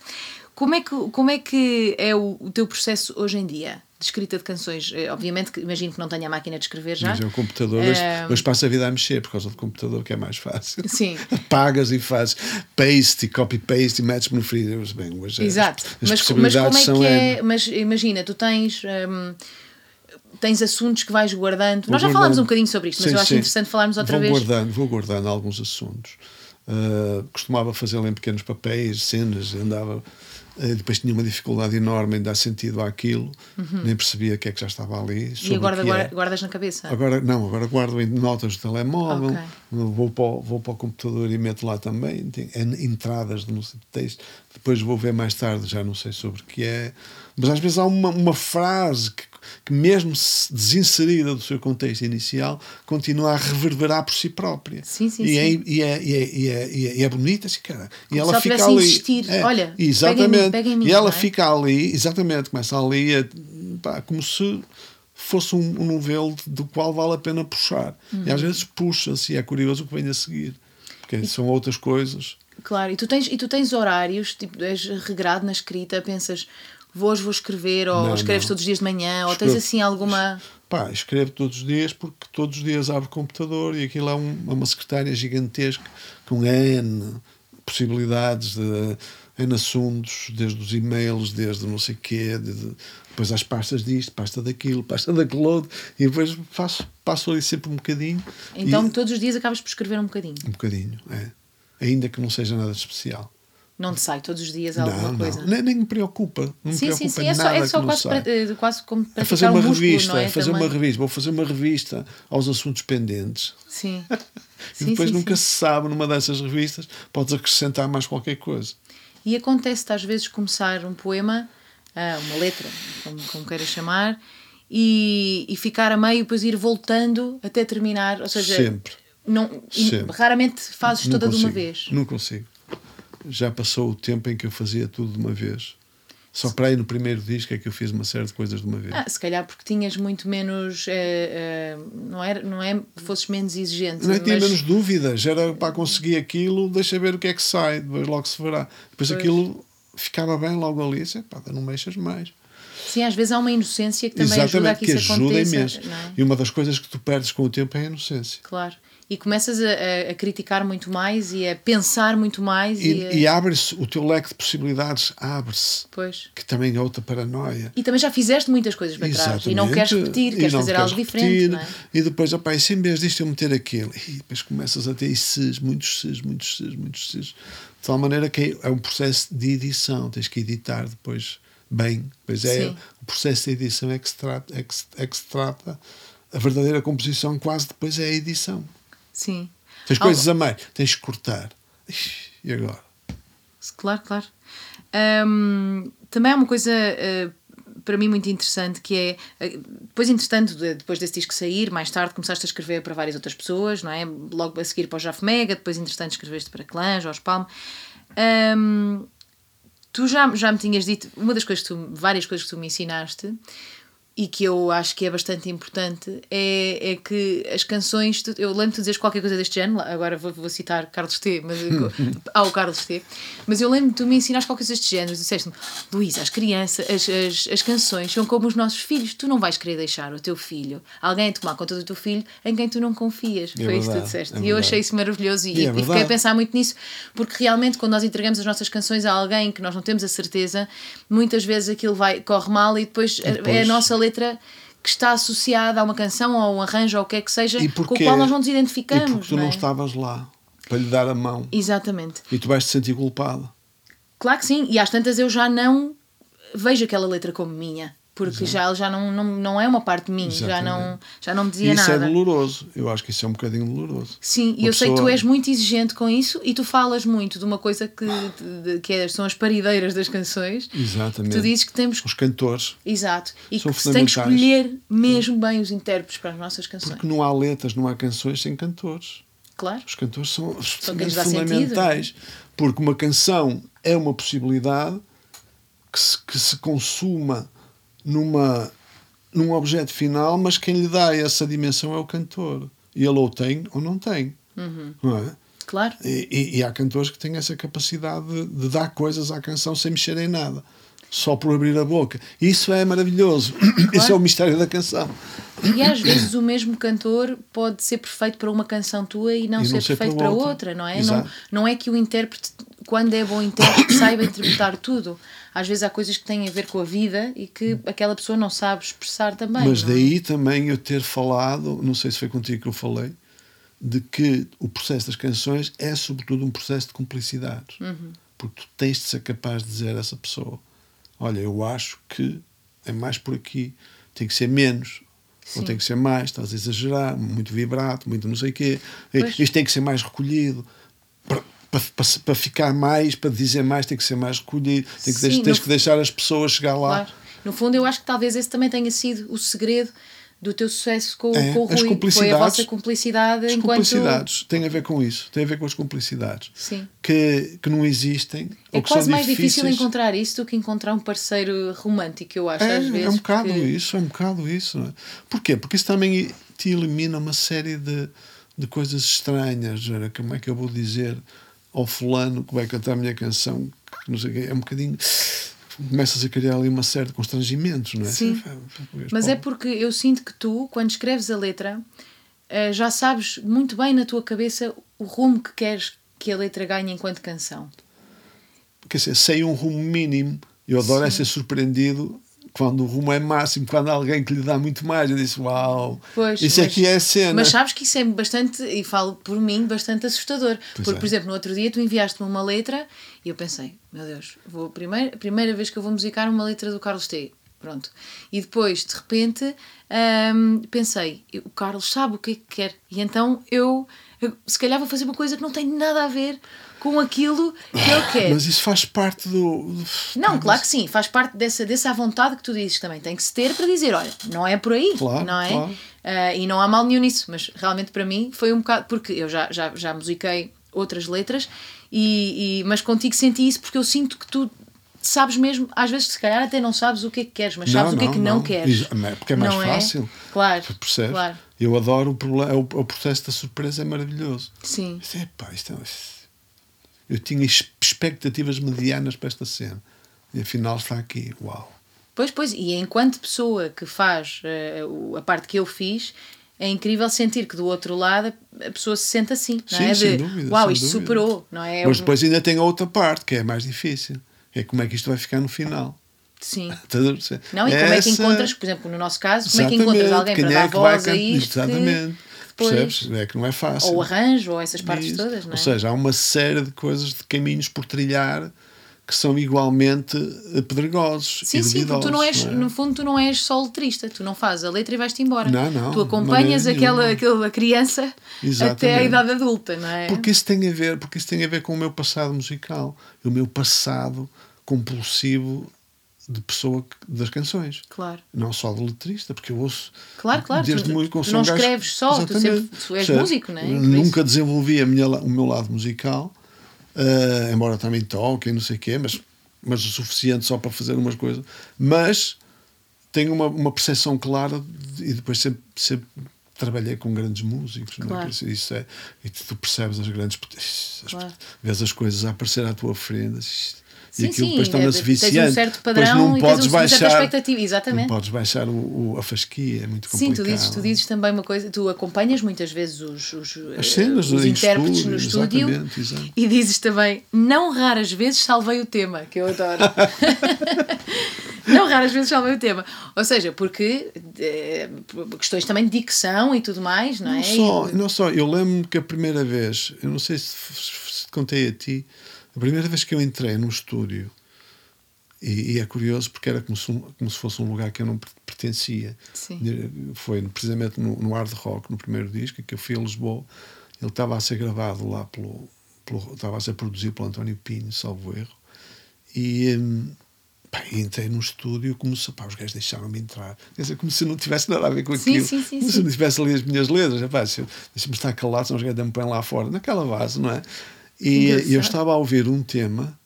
Como é que, como é, que é o, o teu processo hoje em dia? de escrita de canções. Eh, obviamente que imagino que não tenha a máquina de escrever já. Mas é o computador, hoje, um... hoje passa a vida a mexer por causa do computador, que é mais fácil. Sim. Pagas e fazes paste e copy-paste e metes-me no freezer. Bem, hoje é Exato. As, as mas, mas como é que é? Mas imagina, tu tens. Um, tens assuntos que vais guardando. Vou Nós já guardando. falámos um bocadinho sobre isto, mas sim, eu acho sim. interessante falarmos outra vou vez. Guardando, vou guardando alguns assuntos. Uh, costumava fazê-lo em pequenos papéis, cenas, andava depois tinha uma dificuldade enorme em dar sentido àquilo, uhum. nem percebia o que é que já estava ali. E agora é. guardas na cabeça? Agora não, agora guardo em notas do telemóvel, okay. vou, para o, vou para o computador e meto lá também, tem entradas de texto. Depois vou ver mais tarde, já não sei sobre o que é, mas às vezes há uma, uma frase que que, mesmo desinserida do seu contexto inicial, continua a reverberar por si própria. Sim, sim, e, sim. É, e, é, e, é, e, é, e é bonita, assim, cara. E ela fica ali. Insistir. É, Olha, exatamente. Pega em mim, e ela é? fica ali, exatamente, começa ali a, pá, como se fosse um, um novelo do qual vale a pena puxar. Uhum. E às vezes puxa-se e é curioso o que vem a seguir. Porque e, são outras coisas. Claro, e tu tens, e tu tens horários, tipo, és regrado na escrita, pensas, vou hoje vou escrever, ou não, escreves não. todos os dias de manhã, ou tens assim alguma. Pá, escrevo todos os dias porque todos os dias abro o computador e aquilo é um, uma secretária gigantesca com N possibilidades de N assuntos, desde os e-mails, desde não sei o quê, desde, depois às pastas disto, pasta daquilo, pasta daquele outro, e depois faço, passo ali sempre um bocadinho. Então e, todos os dias acabas por escrever um bocadinho? Um bocadinho, é. Ainda que não seja nada especial. Não te sai todos os dias alguma não, coisa? Não, nem, nem me preocupa. Não sim, me preocupa sim, sim. É só, é só quase, para, eh, quase como para fazer uma um músculo, revista, é? fazer Também. uma revista. Vou fazer uma revista aos assuntos pendentes. Sim. e depois sim, nunca sim. se sabe, numa dessas revistas, podes acrescentar mais qualquer coisa. E acontece-te às vezes começar um poema, ah, uma letra, como, como queiras chamar, e, e ficar a meio e depois ir voltando até terminar. Ou seja, Sempre. Não, Sempre. raramente fazes não toda consigo. de uma vez. Não consigo já passou o tempo em que eu fazia tudo de uma vez. Só para aí no primeiro disco é que eu fiz uma série de coisas de uma vez. Ah, se calhar porque tinhas muito menos. Uh, uh, não, era, não é fosses menos exigente. Não é, tinha menos dúvidas. Era para conseguir aquilo, deixa ver o que é que sai, depois logo se verá. Depois pois. aquilo ficava bem logo ali. Disse, pá, não mexas mais. Sim, às vezes há uma inocência que também Exatamente, ajuda a que, que isso ajuda aconteça. Imenso. É? E uma das coisas que tu perdes com o tempo é a inocência. Claro. E começas a, a, criticar muito mais e a pensar muito mais. E, E, a- e abre-se, o teu leque de possibilidades abre-se, Pois. que também é outra paranoia. E também já fizeste muitas coisas para trás. E não queres repetir, queres fazer queres algo diferente. repetir. Não é? E depois, opá, e se em vez disto eu meter aquilo, e depois começas a ter ses, muitos ses, muitos ses, muitos ses. De tal maneira que é um processo de edição, tens que editar depois bem. Pois é, Sim. o processo de edição é que, se trata, é, que se, é que se trata, a verdadeira composição quase depois é a edição. Sim. Tens Algo- coisas a mais, tens que cortar. E agora? Claro, claro. Hum, também há uma coisa eh, para mim muito interessante que é eh, depois, entretanto, de- depois desse disco sair, mais tarde começaste a escrever para várias outras pessoas, não é? Logo a seguir para o Jaf Mega, depois, entretanto, escreveste para Clã, Jorge Palme. Hum, tu já, já me tinhas dito, uma das coisas que tu, várias coisas que tu me ensinaste e que eu acho que é bastante importante é, é que as canções, eu lembro-te de dizeres qualquer coisa deste género, agora vou, vou citar Carlos T, mas ao Carlos T, mas eu lembro-me de tu me ensinaste qualquer coisa deste género, disseste-me, Luísa, as crianças, as, as, as canções são como os nossos filhos, tu não vais querer deixar o teu filho, alguém a tomar conta do teu filho em quem tu não confias, É foi isso que tu verdade, disseste, é e eu verdade. achei isso maravilhoso e, é e fiquei a verdade. pensar muito nisso, porque realmente quando nós entregamos as nossas canções a alguém que nós não temos a certeza, muitas vezes aquilo vai, corre mal e depois, é a depois- nossa letra que está associada a uma canção ou a um arranjo ou o que é que seja, E com o qual nós não nos E identificamos. porque tu não não é? estavas lá para lhe dar a mão. Exatamente. E tu vais te sentir culpada. Claro que sim, e às tantas eu já não vejo aquela letra como minha, porque já, já não, não, não é uma parte de mim, já não, já não me dizia isso nada. é doloroso. Eu acho que isso é um bocadinho doloroso. Sim, e eu sei que tu pessoa- és muito exigente com isso e tu falas muito de uma coisa que, de- que é- são as parideiras das canções. Exatamente. Tu dizes que temos Os cantores. Exato. E São que se tem que fundamentais. escolher mesmo bem os intérpretes para as nossas canções. Porque não há letras, não há canções sem cantores. Claro. Os cantores são lhes absolutamente dá sentido. fundamentais. Porque uma canção é uma possibilidade que se, que se consuma numa, num objeto final, mas quem lhe dá essa dimensão é o cantor. E ele ou tem ou não tem. Uhum. Não é? Claro. E, e- e há cantores que têm essa capacidade de, de dar coisas à canção sem mexer em nada, só por abrir a boca. Isso é maravilhoso. Esse é o mistério da canção. E às vezes o mesmo cantor pode ser perfeito para uma canção tua e não, E ser, não ser perfeito para para outra. outra, não é? Não, não é que o intérprete, quando é bom intérprete, saiba interpretar tudo. Às vezes há coisas que têm a ver com a vida e que aquela pessoa não sabe expressar também. Mas é? daí também eu ter falado, não sei se foi contigo que eu falei, de que o processo das canções é sobretudo um processo de cumplicidades. Uhum. Porque tu tens de ser capaz de dizer a essa pessoa: Olha, eu acho que é mais por aqui, tem que ser menos. Ou Sim. tem que ser mais, estás a exagerar, muito vibrato, muito não sei o quê. Pois. Isto tem que ser mais recolhido. Para, para, para, ficar mais, para dizer mais, tem que ser mais recolhido. Tem que, Sim, deix- tens que deixar as pessoas chegar lá. Claro. No fundo, eu acho que talvez esse também tenha sido o segredo do teu sucesso com, É, com o Rui. Foi a vossa cumplicidade As enquanto. cumplicidades têm a ver com isso, tem a ver com as cumplicidades Sim. que, que não existem. É quase mais difícil encontrar isso do que encontrar um parceiro romântico, eu acho, É, às vezes. é um bocado porque- isso, é um bocado isso. Não é? Porquê? Porque isso também te elimina uma série de, de coisas estranhas. Como é que eu vou dizer ao fulano que vai cantar a minha canção? Que não sei o quê, é um bocadinho. Começas a criar ali uma série de constrangimentos, não é? Sim. Mas é porque eu sinto que tu, quando escreves a letra, eh, já sabes muito bem na tua cabeça o rumo que queres que a letra ganhe enquanto canção. quer dizer, sei um rumo mínimo. Eu adoro é ser surpreendido quando o rumo é máximo, quando há alguém que lhe dá muito mais. Eu disse, uau, Pois, isso mas- aqui é a cena. Mas sabes que isso é bastante, e falo por mim, bastante assustador. Pois Porque, é. por exemplo, no outro dia tu enviaste-me uma letra e eu pensei, meu Deus, vou primeira, primeira vez que eu vou musicar uma letra do Carlos T. Pronto. E depois, de repente, hum, pensei, o Carlos sabe o que é que quer. E então eu, eu, se calhar, vou fazer uma coisa que não tem nada a ver com aquilo que ele quer. Mas isso faz parte do. Não, claro que sim, faz parte dessa, dessa vontade que tu dizes também. Tem que se ter para dizer, olha, não é por aí, Claro, não é? claro. Ah, e não há mal nenhum nisso, mas realmente para mim foi um bocado. Porque eu já, já, já musiquei outras letras, e, e- mas contigo senti isso porque eu sinto que tu sabes mesmo, às vezes se calhar até não sabes o que é que queres, mas sabes o que é que não, queres. Isso- Porque é mais Não fácil. Claro, Percebes? claro. Eu adoro o, o, o processo da surpresa, é maravilhoso. Sim. Isto é, pá, isto é- eu tinha expectativas medianas para esta cena. E afinal está aqui. Uau. Pois, pois, e enquanto pessoa que faz o- a parte que eu fiz, é incrível sentir que do outro lado a pessoa se sente assim, não Sim, é? sem De, dúvida, Uau, isto dúvida. superou, não é? Mas Um- depois ainda tem a outra parte, que é a mais difícil. É como é que isto vai ficar no final. Sim. Não, e como é que encontras, por exemplo, no nosso caso, como é que Exatamente, encontras alguém para é dar que voz a isto? que Exatamente. Depois- Percebes? É que não é fácil. Ou arranjo, ou essas partes Isso. todas, não é? Ou seja, há uma série de coisas, de caminhos por trilhar que são igualmente pedregosos. Sim, sim, porque tu não és, não é? no fundo, tu não és só letrista, tu não fazes a letra e vais-te embora. Não, não, Tu acompanhas aquela, aquela criança até a Exatamente. idade adulta, não é? Porque isso tem a ver, porque isso tem a ver com o meu passado musical, o meu passado compulsivo de pessoa que- das canções. Claro. Não só de letrista, porque eu ouço. Claro, claro, Desde tu- muito, tu sou não gajo- escreves só, tu Exatamente. sempre- tu és Percebes? músico, não é? Nunca desenvolvi a minha, o meu lado musical, eh, embora também toque e não sei o quê, mas, mas o suficiente só para fazer umas coisas. Mas tenho uma, uma percepção clara de- e depois sempre, sempre trabalhei com grandes músicos. É? Claro. Isso, isso é, e tu, tu percebes as grandes. as- Claro. Vês as coisas a aparecer à tua frente. Sim, e aquilo sim, depois torna-se é- tens um viciante. certo Depois padrão não e tens podes um- uma certa baixar, expectativa, exatamente. Não podes baixar o, o- a fasquia, é muito Sim, complicado. tu dizes, tu dizes também uma coisa, tu acompanhas muitas vezes os, os, As eh, cenas os em intérpretes estúdio, no estúdio exatamente, exato. e dizes também, não raras vezes salvei o tema, que eu adoro. não raras vezes salvei o tema. Ou seja, porque eh, por questões também de dicção e tudo mais, não é? Não só, não só, eu lembro-me que a primeira vez, eu não sei se, se te contei a ti, a primeira vez que eu entrei num estúdio, e, e é curioso porque era como se, um- como se fosse um lugar que eu não per- pertencia. Sim. Foi precisamente no, no Hard Rock, no primeiro disco, que eu fui a Lisboa. Ele estava a ser gravado lá pelo, pelo. estava a ser produzido pelo António Pinho, salvo erro. E. hum, entrei no estúdio comecei, pá, os gajos deixaram-me entrar. Quer dizer, como se não tivesse nada a ver com Sim, aquilo. sim, sim, como se sim. não tivesse ali as minhas letras. Deixa-me estar calado, senão os gajos me põem lá fora, naquela base, não é? E Engraçado. eu estava a ouvir um tema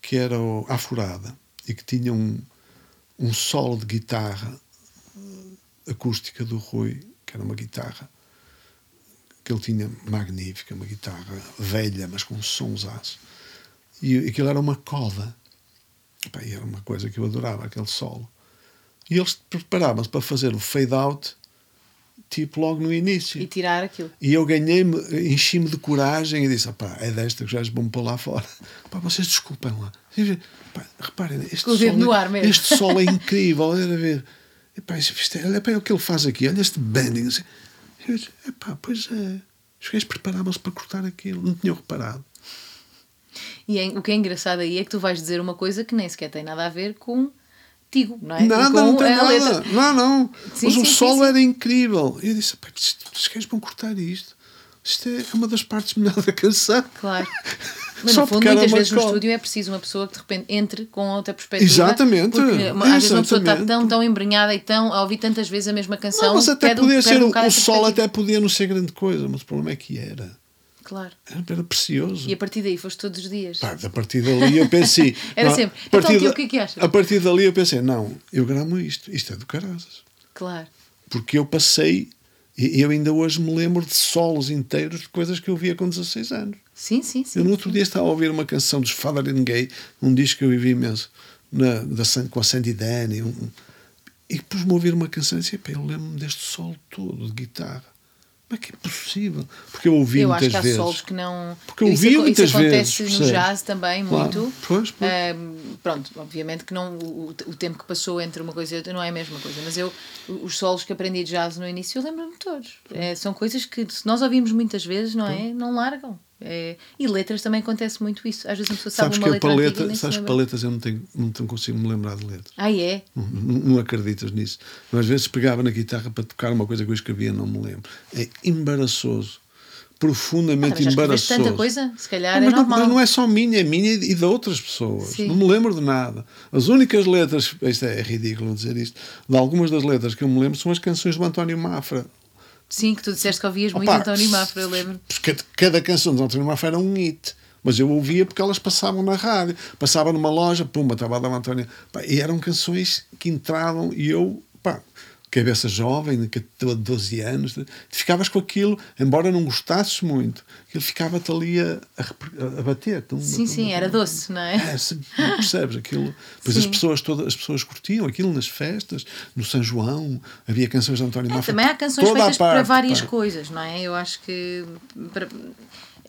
que era o A Furada e que tinha um, um solo de guitarra eh, acústica do Rui, que era uma guitarra que ele tinha magnífica, uma guitarra velha, mas com sonsaço. E aquilo era uma coda. E era uma coisa que eu adorava, aquele solo. E eles preparavam-se para fazer o fade out, tipo logo no início. E tirar aquilo. E eu ganhei-me, enchi-me de coragem e disse: pá, é desta que já vão pôr lá fora. Pá, vocês desculpem lá. Pá, reparem, este Com sol, é- este sol é incrível. Olha a ver. E, pá, isto- é- olha para o que ele faz aqui, olha este bending. Assim. Eu disse, epá, pois é. Os gajos preparavam-se para cortar aquilo, não tinham reparado. E é- o que é engraçado aí é que tu vais dizer uma coisa que nem sequer tem nada a ver com tigo, não é? Nada, com não tem nada. letra. Não, não. Sim, Mas sim, o sim, solo era incrível. E eu disse: os gajos vão cortar isto. Isto é uma das partes melhores da canção. Claro. Mas Só no fundo, muitas vezes no estúdio é preciso uma pessoa que de repente entre com outra perspectiva. Exatamente. Porque às vezes uma pessoa está Exatamente. tão, tão embrenhada e tão, a ouvir tantas vezes a mesma canção. Não, mas até podia ser. um o- sol até podia não ser grande coisa, mas o problema é que era. Claro. Era, era precioso. E a partir daí foste todos os dias. Pá, a partir dali eu pensei. Era não, sempre, a "Então, partir tio, da- o que é que achas?" A partir dali eu pensei: não, eu gramo isto. Isto é do caraças. Claro. Porque eu passei. E eu ainda hoje me lembro de solos inteiros de coisas que eu via com 16 anos. Sim, sim, sim. Eu no outro dia estava a ouvir uma canção dos Father and Gay, um disco que eu ouvi imenso, na, da, com a Sandy Denny, um, e pus-me a ouvir uma canção e disse: "Epá, eu lembro-me deste solo todo de guitarra. Como é que é possível? Porque eu ouvi eu acho muitas que há vezes. solos que não. Porque eu isso, ouvi aco- muitas isso acontece vezes, no jazz também, Claro. muito. Pois, pois. Pronto, obviamente que não, o, o tempo que passou entre uma coisa e outra não é a mesma coisa, mas eu, os solos que aprendi de jazz no início, eu lembro-me todos. É, são coisas que se nós ouvimos muitas vezes, não é? Não largam. É, e letras também acontece muito isso. Às vezes uma pessoa sabe Sabes uma que a letra antiga paleta, sabes que paletas eu não, tenho, não consigo me lembrar de letras. Ah, é? Não, não- não acreditas nisso. Eu, às vezes pegava na guitarra para tocar uma coisa que eu escrevia, não me lembro. É embaraçoso. Ah, Profundamente mas escreveste embaraçoso. tanta coisa, se calhar Não, é mas, não, normal. mas não é só minha, é minha e de outras pessoas. Sim. Não me lembro de nada. As únicas letras, isto é, é ridículo dizer isto, de algumas das letras que eu me lembro são as canções do António Mafra. Sim, que tu disseste que ouvias muito Opa, António Mafra, eu lembro. Porque cada, canção do António Mafra era um hit. Mas eu ouvia porque elas passavam na rádio. Passava numa loja, pumba, estava a dar António. Pá, e eram canções que entravam e eu, pá, cabeça jovem, de 12 anos, ficavas com aquilo, embora não gostasses muito, ele ficava-te ali a, a, a bater. Tum, sim, tum, sim, tum, era doce, não é? é se, percebes aquilo? Pois as pessoas, todas, as pessoas curtiam aquilo nas festas, no São João, havia canções de António é, Mafra. Também há canções feitas parte, para várias coisas, não é? Eu acho que. Para,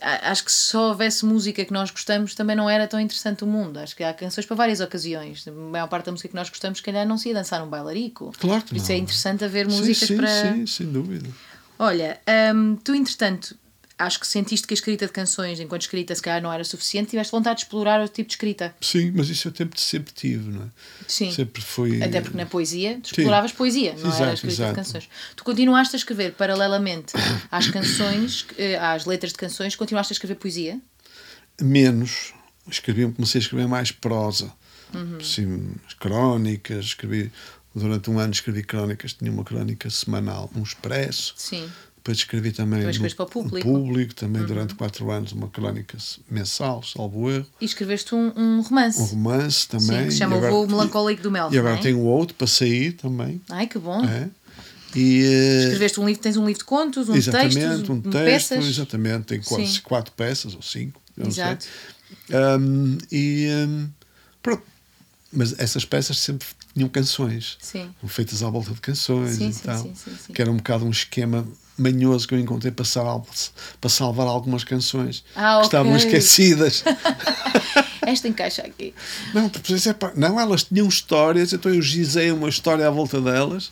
acho que se só houvesse música que nós gostamos também não era tão interessante o mundo. Acho que há canções para várias ocasiões. A maior parte da música que nós gostamos, se calhar, não se ia dançar um bailarico. Claro que Por isso não. é interessante haver músicas sim, sim, para. Sim, sem dúvida. Olha, hum, tu entretanto acho que sentiste que a escrita de canções, enquanto escrita, se calhar não era suficiente, tiveste vontade de explorar outro tipo de escrita. Sim, mas isso eu sempre, sempre tive, não é? Sim. Sempre foi. Até porque na poesia tu exploravas Sim. poesia, não exato, era a escrita exato. de canções. Tu continuaste a escrever paralelamente às canções, eh, às letras de canções, continuaste a escrever poesia? Menos. Escrevi, comecei a escrever mais prosa. Uhum. Assim, crónicas, escrevi. Durante um ano escrevi crónicas, tinha uma crónica semanal, um expresso. Sim. Depois escrevi também no, para o público. público também uhum. durante quatro anos, uma crónica mensal, salvo erro. E escreveste um, um romance. Um romance também. Sim, que se chama agora, O Voo Melancólico do Mel. E agora é? tenho outro para sair também. Ai, que bom. É. E, uh, Escreveste um livro, tens um livro de contos, um exatamente, texto, um texto, peças. Exatamente, tem quatro, quatro peças ou cinco. Exato. Um, e um, pronto. Mas essas peças sempre tinham canções. Sim. Feitas à volta de canções sim, e sim, tal. Sim, sim, sim. Que era um bocado um esquema manhoso que eu encontrei para, sal, para salvar algumas canções ah, que estavam esquecidas. Esta encaixa aqui. Não, é, não, elas tinham histórias, então eu gizei uma história à volta delas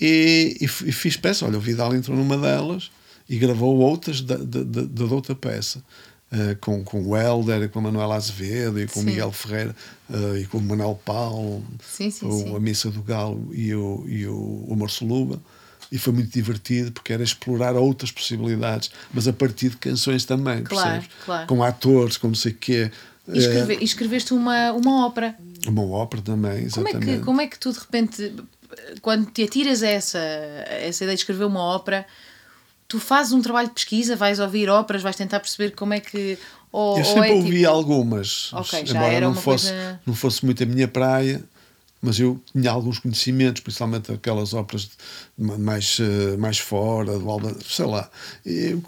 e, e, e fiz peça. Olha, o Vidal entrou numa delas e gravou outras da, da, da, da outra peça. Uh, com, com o Helder com a Manuela Azevedo e com o Miguel Ferreira uh, e com o Manuel Paulo, sim, sim, sim. a Missa do Galo e o, e o, o Marceluba. E foi muito divertido porque era explorar outras possibilidades, mas a partir de canções também, claro, percebes? Claro. Com atores, com não sei o quê. E, escreve, e escreveste uma, uma ópera. Uma ópera também, exatamente. Como é, que, como é que tu de repente, quando te atiras a essa, a essa ideia de escrever uma ópera, tu fazes um trabalho de pesquisa, vais ouvir óperas, vais tentar perceber como é que. Ou, eu sempre é ouvi tipo... algumas, okay, já embora era não, uma fosse, coisa... não fosse muito a minha praia, mas eu tinha alguns conhecimentos, principalmente aquelas óperas mais, mais fora, do Alba, sei lá. Eu,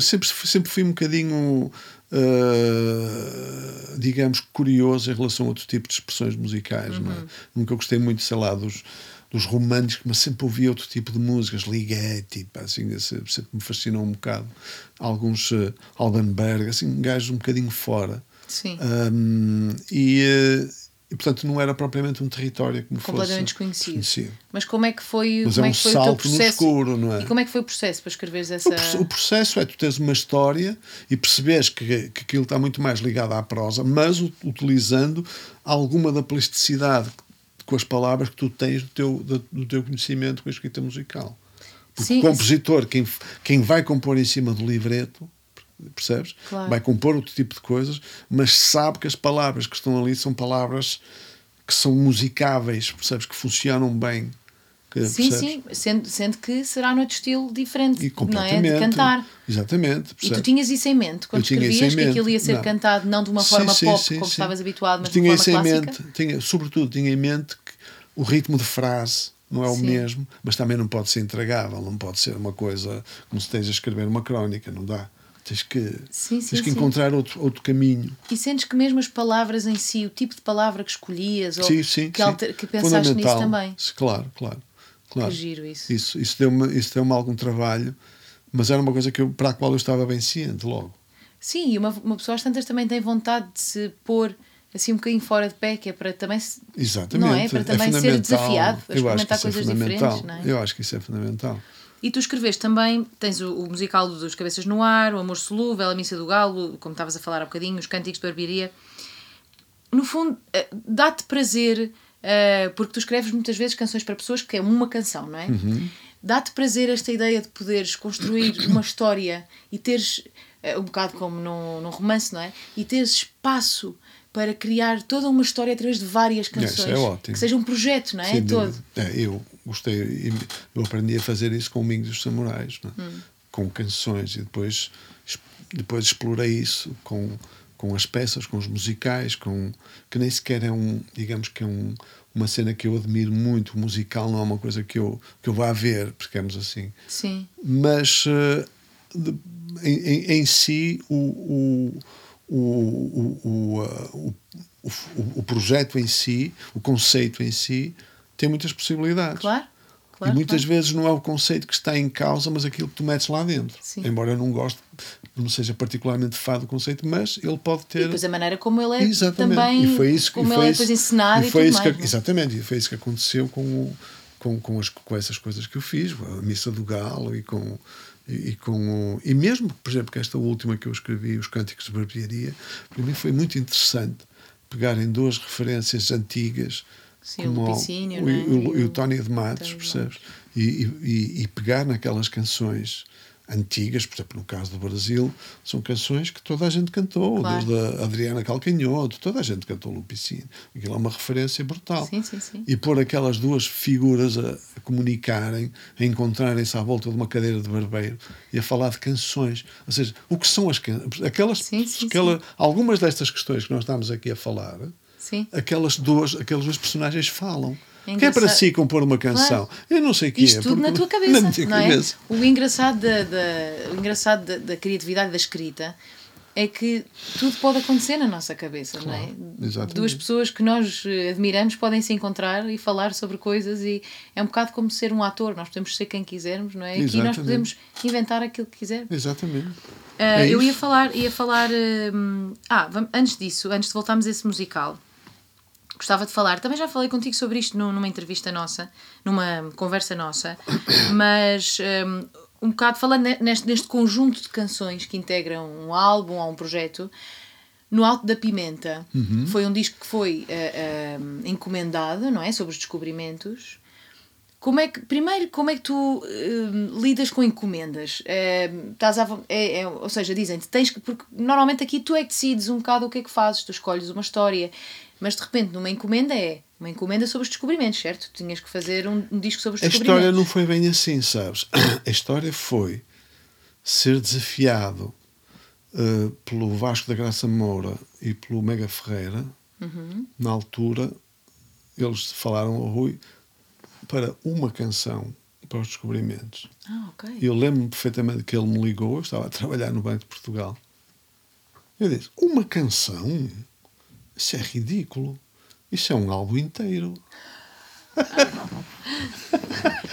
sempre, sempre fui um bocadinho, uh, digamos, curioso em relação a outro tipo de expressões musicais. Uhum. Não é? Nunca gostei muito, sei lá, dos dos românticos, mas sempre ouvi outro tipo de músicas, Ligeti, pá, assim, sempre me fascinou um bocado. Alguns uh, Alban Berg, assim, um gajo um bocadinho fora. Sim. Um, e, uh, e, portanto, não era propriamente um território que me Completamente fosse desconhecido. Mas como é que foi, mas como é um é que foi o teu processo? no escuro, não é? E como é que foi o processo para escreveres essa... O, processo é tu teres uma história e perceberes que, que aquilo está muito mais ligado à prosa, mas utilizando alguma da plasticidade com as palavras que tu tens do teu, do teu conhecimento com a escrita musical. Porque Sim, o compositor, quem, quem vai compor em cima do livreto, percebes? Claro. Vai compor outro tipo de coisas, mas sabe que as palavras que estão ali são palavras que são musicáveis, percebes? Que funcionam bem. Que, sim, percebes? sim, sendo, sendo que será noutro estilo diferente, E não é? De cantar. Exatamente. E tu tinhas isso em mente quando escrevias, em que aquilo ia ser Não. cantado não de uma Sim, forma sim, pop, sim, como estavas habituado, mas tinha de uma isso em forma mente, clássica? tinha, sobretudo tinha em mente que o ritmo de frase não é o Sim. mesmo, mas também não pode ser intragável, não pode ser uma coisa como se esteja a escrever uma crónica, não dá. Tens que, Sim, sim, tens que encontrar outro, outro caminho. E sentes que mesmo as palavras em si, o tipo de palavra que escolhias, ou que, alter- que pensaste nisso também. Claro, claro. claro. Que giro isso. Isso, isso deu-me isso deu algum trabalho, mas era uma coisa que eu, para a qual eu estava bem ciente logo. Sim, e uma, uma pessoa às tantas também tem vontade de se pôr assim um bocadinho fora de pé, que é para também se, Exatamente. Não é? Para também ser fundamental. desafiado experimentar isso é coisas fundamental. diferentes, não é? Eu acho que isso é fundamental. E tu escreveste também, tens o, o musical dos Cabeças no Ar, o Amor Solúvel, a Missa do Galo, como estavas a falar há bocadinho, os Cânticos de Barbearia. No fundo, eh, dá-te prazer, eh, porque tu escreves muitas vezes canções para pessoas que é uma canção, não é? Uhum. Dá-te prazer esta ideia de poderes construir uma história e teres, eh, um bocado como num, num romance, não é? E teres espaço para criar toda uma história através de várias isso canções. é ótimo. Que seja um projeto, não é? Sem Todo. É, eu gostei, e eu aprendi a fazer isso com o Mingo dos Samurais, é? Hum. com canções, e depois, depois explorei isso com, com as peças, com os musicais, com, que nem sequer é um, digamos que é um, uma cena que eu admiro muito, o musical não é uma coisa que eu, que eu vá ver, digamos assim. Sim. Mas uh, de, em, em, si, o, o, o, o, uh, o, o, projeto em si, o conceito em si, tem muitas possibilidades. Claro. Claro, e muitas claro. vezes não é o conceito que está em causa, mas aquilo que tu metes lá dentro. Sim. Embora eu não goste, não seja particularmente fado do conceito, mas ele pode ter. E depois a maneira como ele é exatamente. também. E foi isso, como e foi ele é depois encenado e, e foi tudo isso mais. que, é? Exatamente, e foi isso que aconteceu com, o, com, com, as, com essas coisas que eu fiz, a Missa do Galo e com. E, com o, e mesmo, por exemplo, que esta última que eu escrevi, Os Cânticos de Barbearia, para mim foi muito interessante pegar em duas referências antigas Sim, como o Lupicínio, o, não é? o, o, o Tony de Matos, Tony percebes? E, e, e pegar naquelas canções antigas, por exemplo, no caso do Brasil, são canções que toda a gente cantou, Claro. desde a Adriana Calcanhoto, toda a gente cantou Lupicínio. Aquilo é uma referência brutal. Sim, sim, sim. E pôr aquelas duas figuras a, a comunicarem, a encontrarem-se à volta de uma cadeira de barbeiro e a falar de canções. Ou seja, o que são as canções? Aquelas, Sim, sim, aquela, Algumas destas questões que nós estamos aqui a falar, aquelas duas, aqueles dois personagens falam. É que é para si compor uma canção? Eu não sei o que Isto é. tudo na tua cabeça, Na minha não é? cabeça. O engraçado, da, da- o engraçado da, da criatividade da escrita é que tudo pode acontecer na nossa cabeça, não é? exatamente. Duas pessoas que nós eh, admiramos podem se encontrar e falar sobre coisas e é um bocado como ser um ator, nós podemos ser quem quisermos, não é? Aqui nós Exatamente. podemos inventar aquilo que quisermos. Exatamente. Ah, É eu ia isso. falar, ia falar. hum, ah, vam- antes disso, antes de voltarmos a esse musical, gostava de falar. Também já falei contigo sobre isto nu- numa entrevista nossa, numa conversa nossa, mas hum, um bocado falando ne- neste, neste conjunto de canções que integram um álbum ou um projeto. No Alto da Pimenta foi um disco que foi ah, ah, encomendado, não é? Sobre os descobrimentos. Como é que, primeiro, como é que tu hum, lidas com encomendas? É, estás a, é, é, ou seja, dizem-te, tens que. Porque normalmente aqui tu é que decides um bocado o que é que fazes, tu escolhes uma história, mas de repente numa encomenda é uma encomenda sobre os descobrimentos, certo? Tu tinhas que fazer um, um disco sobre os A descobrimentos. história não foi bem assim, sabes? A história foi ser desafiado eh, pelo Vasco da Graça Moura e pelo Mega Ferreira. Uhum. Na altura, eles falaram ao Rui para uma canção para os descobrimentos. Ah, ok. Eu lembro-me perfeitamente que ele me ligou, eu estava a trabalhar no Banco de Portugal. Eu disse: Uma canção? Isso é ridículo. Isso é um álbum inteiro.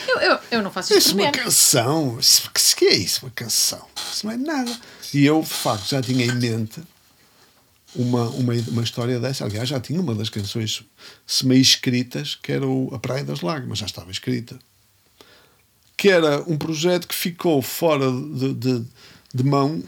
Eu, eu, eu não faço isto Isso é uma canção. Isso, que, é isso, uma canção? Isso não é nada. E eu, de facto, já tinha em mente uma, uma, uma história dessa. Aliás, já tinha uma das canções semi escritas, que era o A Praia das Lágrimas, já estava escrita. Que era um projeto que ficou fora de, de, de mão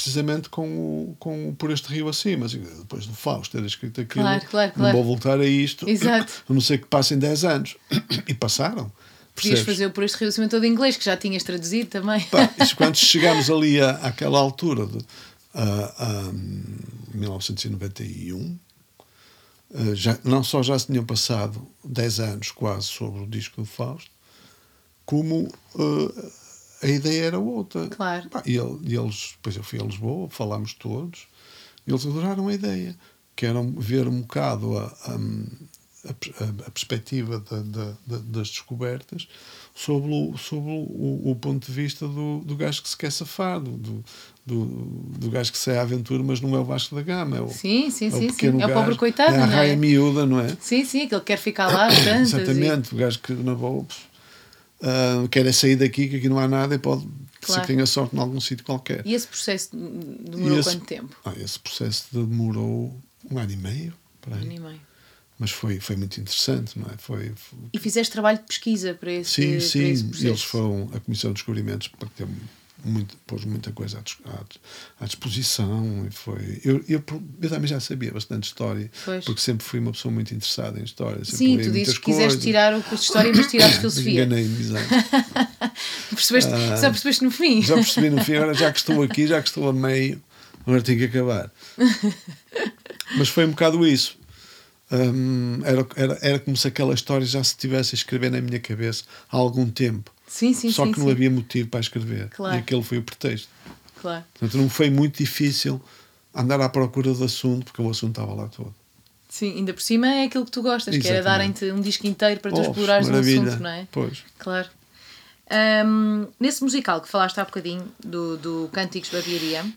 precisamente com o, com o Por Este Rio Acima. Assim, depois do Fausto ter escrito aquilo, Claro, claro, não claro. vou voltar a isto. Exato. A não ser que passem 10 anos. E passaram. Podias percebes? fazer o por este rio acima todo em inglês, que já tinhas traduzido também. Pá, isso quando chegámos ali à, àquela altura, de, a, a 1991, eh, já, não só já se tinham passado 10 anos quase sobre o disco do Fausto, como eh, a ideia era outra. Claro. Pá, e, ele- e eles, depois eu fui a Lisboa, falámos todos, e eles adoraram a ideia, que era ver um bocado a, a, a, a- perspectiva da- da- da- das descobertas sobre, o, sobre o, o ponto de vista do, do gajo que se quer safar, do, do, do, gajo que sai à aventura, mas não é o Vasco da Gama, é o, Sim, sim, é o sim, É o pobre coitado, é a não raia é? miúda, não é? Sim, sim, que quer ficar lá tantas. e- Exatamente, o gajo que na boa quer é sair daqui, que aqui não há nada e pode Claro. se tenha sorte em algum sítio qualquer. E esse processo demorou esse- quanto tempo? Ah, esse processo demorou um ano e meio. Um ano e meio. mas foi, foi muito interessante, não é? Foi, foi- E fizeste trabalho de pesquisa para esse, sim, para sim, esse eles foram a Comissão de Descobrimentos para ter muito, pôs muita coisa à, à, disposição e foi eu, eu, eu também já sabia bastante história Pois. porque sempre fui uma pessoa muito interessada em história Sim, tu dizes que quiseste coisas. tirar o curso de História, mas tiraste Filosofia. enganei-me exato. Percebeste, só percebeste no fim. já percebi no fim agora já que estou aqui já que estou a meio agora tenho que acabar mas foi um bocado isso Hum, era, era, era como se aquela história já se estivesse a escrever na minha cabeça há algum tempo Sim, sim, só sim. que sim. não havia motivo para escrever Claro. e aquele foi o pretexto Claro. portanto não foi muito difícil andar à procura do assunto porque o assunto estava lá todo Sim, ainda por cima é aquilo que tu gostas, que era Exatamente. darem-te um disco inteiro para tu Oh, explorares um maravilha. assunto, não é? Pois. Claro. Ahm, nesse musical que falaste há bocadinho, do, do Cânticos Barbearia, fo-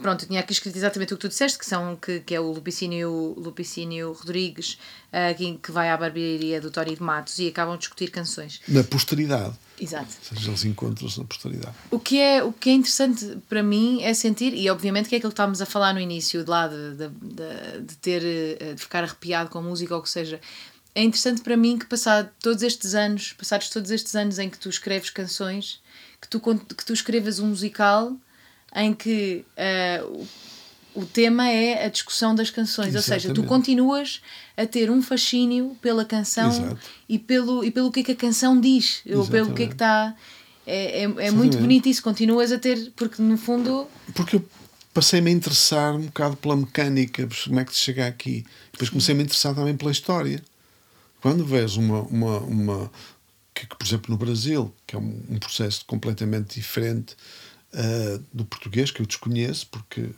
pronto, eu tinha aqui escrito exatamente o que tu disseste, que, são, que, que é o Lupicínio, Lupicínio Rodrigues, ah, que, que vai à barbearia do Tório de Matos e acabam de discutir canções. Na posteridade. Exato. Ou seja, eles encontram-se na posteridade. O que, é, o que é interessante para mim é sentir, e obviamente que é aquilo que estávamos a falar no início, de lá de, de, de, de ter, eh, de ficar arrepiado com a música ou o que seja, é interessante para mim que passado todos estes anos, passados todos estes anos em que tu escreves canções, que tu, que tu escrevas um musical em que eh, o, tema é a discussão das canções, ou seja, tu Exatamente. continuas a ter um fascínio pela canção Exato. e pelo, e pelo que é que a canção diz, ou pelo que é que Exatamente. está. É, é, é muito Exatamente. bonito isso, continuas a ter, porque no fundo. Porque eu passei-me a interessar um bocado pela mecânica, como é que se chega aqui. Depois comecei-me a interessar também pela história. Quando vês uma. uma, uma que, que, por exemplo, no Brasil, que é um, um processo completamente diferente ah, do português, que eu desconheço, porque,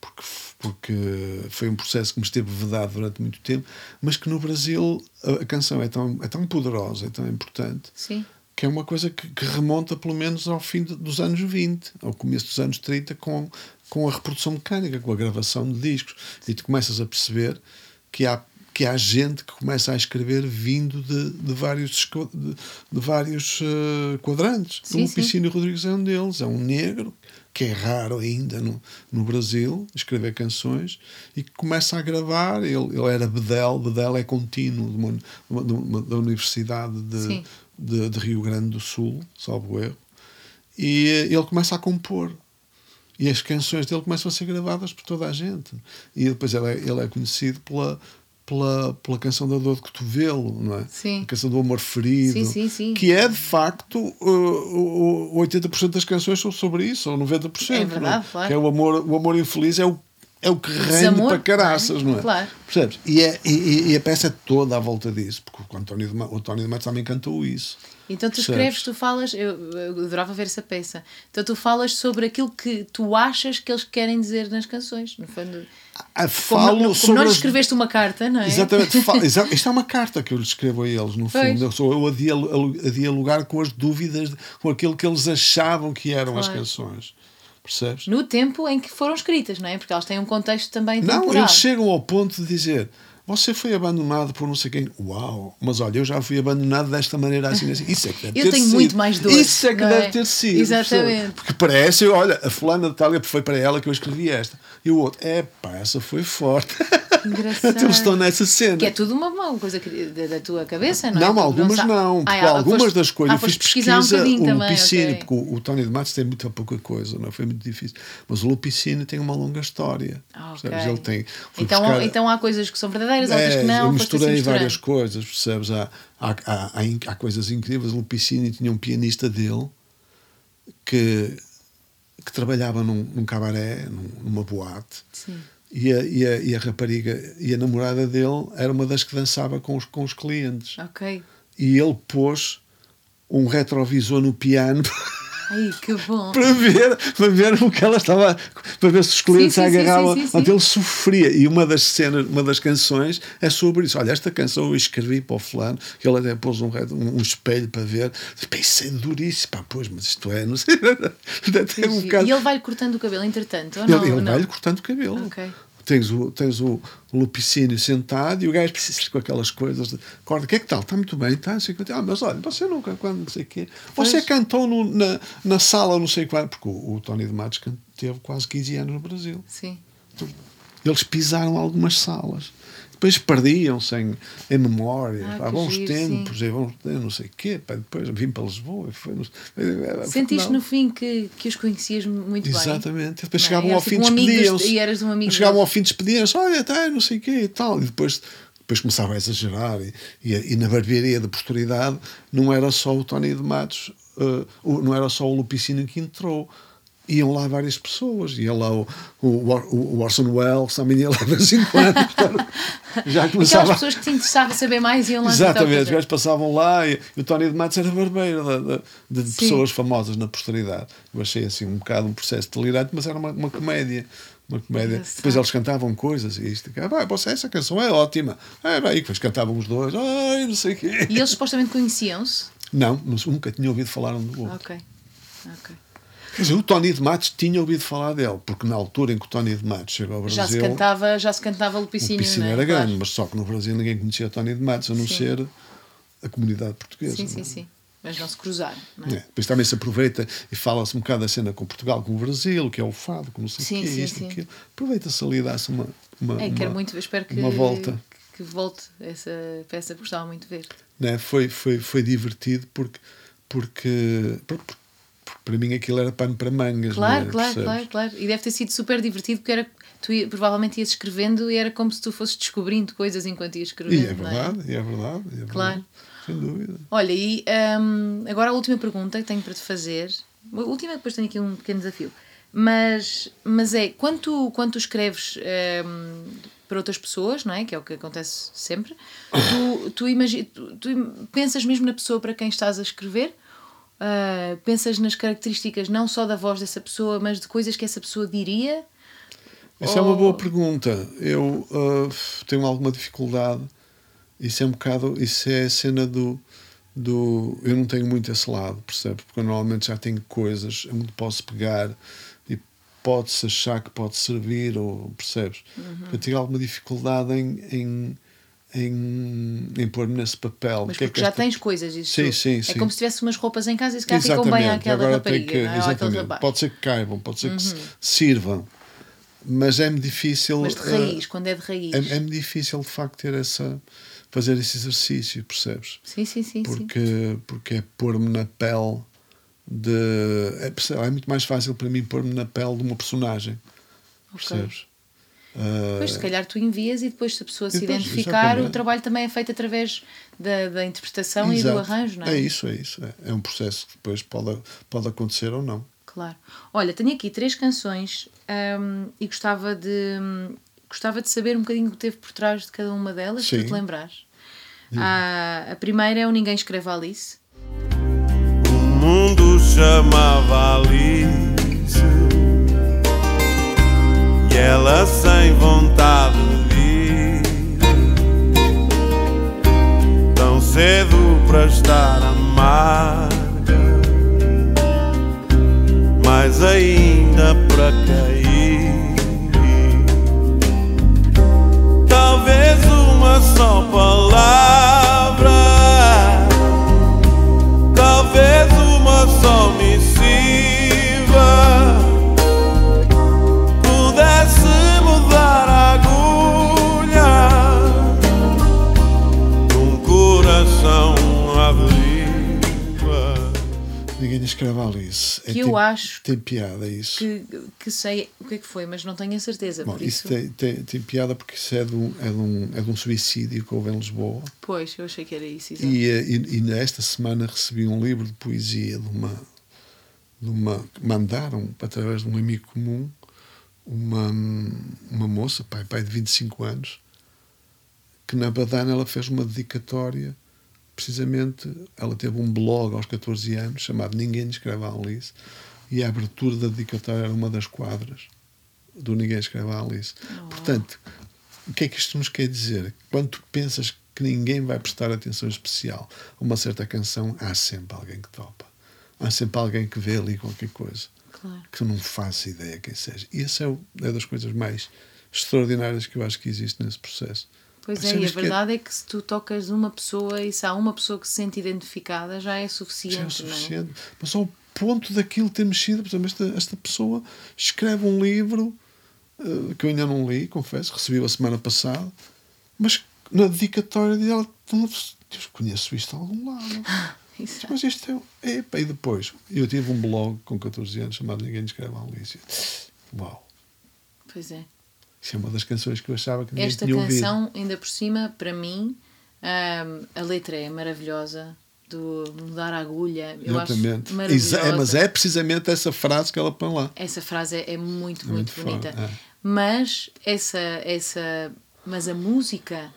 porque, porque foi um processo que me esteve vedado durante muito tempo, mas que no Brasil a, a canção é tão, é tão poderosa, é tão importante, Sim. que é uma coisa que, que remonta pelo menos ao fim de- dos anos 20, ao começo dos anos 30, com, com a reprodução mecânica, com a gravação de discos. E tu começas a perceber que há, que há gente que começa a escrever vindo de, de vários, de, de vários eh, quadrantes. Sim, o sim. Piscínio Rodrigues é um deles, é um negro que é raro ainda no, no Brasil, escrever canções, e que começa a gravar. Ele, ele era Bedel, Bedel é contínuo de uma- de uma- da Universidade de, de, de Rio Grande do Sul, salvo erro, e eh, ele começa a compor. E as canções dele começam a ser gravadas por toda a gente. E depois ele é, ele é conhecido pela, pela, pela canção da dor de cotovelo, não é? Sim. A canção do amor ferido. Sim, sim, sim. Que é, de facto, uh, o 80% das canções são sobre isso, ou 90%. É verdade, claro. Que é o amor, o amor infeliz, é o, é o que rende desamor, para caraças, não é? é? Claro. Percebes? E, é, e, e a peça é toda à volta disso, porque o António de, Ma- o António de Matos também cantou isso. Então tu Percebes? escreves, tu falas, eu, eu adorava ver essa peça. Então tu falas sobre aquilo que tu achas que eles querem dizer nas canções, no fundo. Ah, Como, Falo não- como sobre não lhes as- escreveste uma carta, não é? Exatamente. Fa- exa- Isto é uma carta que eu lhes escrevo a eles, no Pois. fundo. Eu, sou eu a, dial- a dialogar com as dúvidas, com aquilo que eles achavam que eram as Claro. canções. Percebes? No tempo em que foram escritas, não é? Porque elas têm um contexto também Não, temporal. eles chegam ao ponto de dizer. Você foi abandonado por não sei quem. Uau! Mas olha, eu já fui abandonado desta maneira assim, assim. Isso é que deve Eu ter tenho sido. muito mais dores, Isso é que não deve é? ter sido. Exatamente. percebe? Porque parece, olha, a fulana de tal, foi para ela que eu escrevi esta. E o outro, é pá, essa foi forte. Engraçado. eles estão nessa cena. Que é tudo uma, uma coisa da, da tua cabeça, não é? Não, Tu algumas sa- não. Ah, Porque ah, algumas foste- das coisas ah, eu fiz pesquisa. um o Lupicínio, ok. porque o, o Tony de Matos tem muita pouca coisa, não é? foi muito difícil. Mas o Lupicínio tem uma longa história. Ok. percebes? Ele tem. Então, buscar- então há coisas que são verdadeiras, outras É, que não. eu misturei assim várias coisas, percebes? Há, há, há, há, coisas incríveis. O Lupicínio tinha um pianista dele que, que trabalhava num, num cabaré, num- numa boate. Sim. E a, e, a, e a rapariga e a namorada dele era uma das que dançava com os, com os clientes. Ok. E ele pôs um retrovisor no piano Ai, que bom. para ver, para ver o que ela estava, para ver se os clientes Sim, agarravam. sim, sim, ele sofria. E uma das cenas, uma das canções é sobre isso. Olha, esta canção eu escrevi para o fulano, que ele até pôs um, um, um espelho para ver. Isso é duríssimo. Pá, pois, mas isto é, não sei. Até um bocado. E ele vai cortando o cabelo, entretanto, ou Ele, não? ele Não. vai-lhe cortando o cabelo. Ok. Tens o, tens o Lupicínio sentado e o gajo precisa com aquelas coisas de corda. O que é que tal? Está muito bem, está. Ah, mas olha, você nunca, quando não sei o quê. Você cantou no- na, na sala, não sei quando, porque o, o Tony de Matos teve quase 15 anos no Brasil. Sim. Eles pisaram algumas salas. Depois perdiam-se em, em memória. Ah, Há bons giro, tempos, e bons, não sei o quê. Pá, depois vim para Lisboa. e Foi, Sentiste no fim que, que os conhecias muito bem? Exatamente. Depois Não é? chegavam ao Eras fim tipo um despediam-se. e eras um amigo Chegavam ao fim despediam-se, olha, tá, não sei o quê e tal. E depois, depois começava a exagerar. E, e, e na barbearia da posteridade não era só o Tony de Matos, o- não era só o Lupicínio que entrou. Iam lá várias pessoas. Ia lá o, o, o Orson Welles, também ia lá de vez em quando. Já Aquelas começava. pessoas que te interessava saber mais iam lá Exatamente, os gajos passavam lá e, o Tony de Matos era barbeiro de, Sim. pessoas famosas na posteridade. Eu achei assim um bocado um processo delirante, mas era uma, uma comédia. Uma comédia. Engraçado. Depois eles cantavam coisas e isto. Ah, vai, você, essa canção é ótima. Ah, e depois cantavam os dois. Ai, não sei o quê. E eles supostamente conheciam-se? Não, nunca tinha ouvido falar um do outro. Ok. Ok. Quer dizer, o Tony de Matos tinha ouvido falar dele, porque na altura em que o Tony de Matos chegou ao Brasil. Já se cantava, já se cantava o Lupicinho, é? era grande, Claro. mas só que no Brasil ninguém conhecia o Tony de Matos, a não Sim. ser a comunidade portuguesa. Sim, não sim, é? sim. Mas não se cruzaram, não é? É, Depois também se aproveita e fala-se um bocado da cena com Portugal, com o Brasil, que é o fado, com não sei Sim, quê, sim, isto, sim. aquilo. Aproveita-se ali e dá-se uma, uma, É, uma, muito, espero que, uma volta. que volte essa peça, porque gostava muito de ver. né? foi, foi, foi divertido porque, porque, porque para mim aquilo era pano para mangas. Claro, não é? claro, Percebes? claro, claro. E deve ter sido super divertido porque era, tu ia- provavelmente ias escrevendo e era como se tu fosses descobrindo coisas enquanto ias escrevendo. E é verdade, e é verdade. é Claro. verdade, Sem dúvida. Olha, e hum, agora a última pergunta que tenho para te fazer. A última, depois tenho aqui um pequeno desafio. Mas, mas é, quando tu, quando tu escreves hum, para outras pessoas, não é? Que é o que acontece sempre, tu, tu, imagi tu, tu pensas mesmo na pessoa para quem estás a escrever? Ah, pensas nas características não só da voz dessa pessoa, mas de coisas que essa pessoa diria? Essa é uma boa Ou- pergunta. Eu ah, tenho alguma dificuldade. Isso é um bocado. Isso é a cena do. do eu não tenho muito esse lado, percebes? Porque eu normalmente já tenho coisas onde posso pegar e pode-se achar que pode servir, ou percebes? Uhum. Eu tenho alguma dificuldade em. em em, em pôr-me nesse papel. Mas O que é porque que já esta- tens coisas. Isso Sim, sim, É sim. como se tivesse umas roupas em casa e se calhar ficam bem àquela agora rapariga, que, não é? Exatamente. Pode ser que caibam, pode ser que se sirvam, mas é-me difícil. Mas de eh, raiz, quando é de raiz. é, é-me difícil de facto ter essa fazer esse exercício, percebes? Sim, sim, sim. sim. Porque, porque é pôr-me na pele de. É, é muito mais fácil para mim pôr-me na pele de uma personagem. Ok. Percebes? Ah, Depois, se calhar, tu envias e depois, se a pessoa se depois, identificar, exatamente. o trabalho também é feito através da, da interpretação e do exato. arranjo, não é? É isso, é isso. É, é um processo que depois pode, pode acontecer ou não. Claro. Olha, tenho aqui três canções hum, e gostava de, hum, gostava de saber um bocadinho o que teve por trás de cada uma delas, se tu Sim. te lembrares. Ah, a primeira é o Ninguém Escreve Alice. O mundo chamava Alice E ela sem vontade de ir Tão cedo para estar amarga Mas ainda para cair. Talvez uma só palavra Talvez uma só Escreve Alice. É Que eu tem- acho Tem piada isso. Que, que sei o que é que foi, mas não tenho a certeza. Bom, isso isso, tem, tem, tem piada porque isso é de, um, é, de um, é de um suicídio que houve em Lisboa. Pois, eu achei que era isso. E, eh, e, e nesta semana recebi um livro de poesia de uma. De uma mandaram através de um amigo comum uma, uma moça, pai, pai de 25 anos, que na Badana ela fez uma dedicatória. Precisamente, ela teve um blog aos 14 anos chamado Ninguém Escreve a Alice e a abertura da dedicatória era uma das quadras do Ninguém Escreve a Alice. Portanto, o que é que isto nos quer dizer? Quando tu pensas que ninguém vai prestar atenção especial a uma certa canção, há sempre alguém que topa. Há sempre alguém que vê ali qualquer coisa Claro. que não faço ideia quem seja. E essa é, é das coisas mais extraordinárias que eu acho que existe nesse processo. Pois é, e a Percebes que verdade é que se tu tocas uma pessoa e se há uma pessoa que se sente identificada, já é suficiente, já é o não é? suficiente. Mas ao ponto daquilo ter mexido, por exemplo, esta, esta pessoa escreve um livro eh, que eu ainda não li, confesso, recebi a semana passada, mas na dedicatória dela, Deus, conheço isto de algum lado. Exato. Mas isto é. Epa, e depois, eu tive um blog com 14 anos chamado Ninguém Escreve a Alice. Uau! Pois é. Isso é uma das canções que eu achava que ninguém Esta tinha ouvido. canção, ainda por cima, para mim, hum, a letra é maravilhosa. Do mudar a agulha, eu Exatamente. acho maravilhosa. Exa- é, mas é precisamente essa frase que ela põe lá. Essa frase é, é muito, É muito, muito bonita. é. Mas essa, essa, mas a música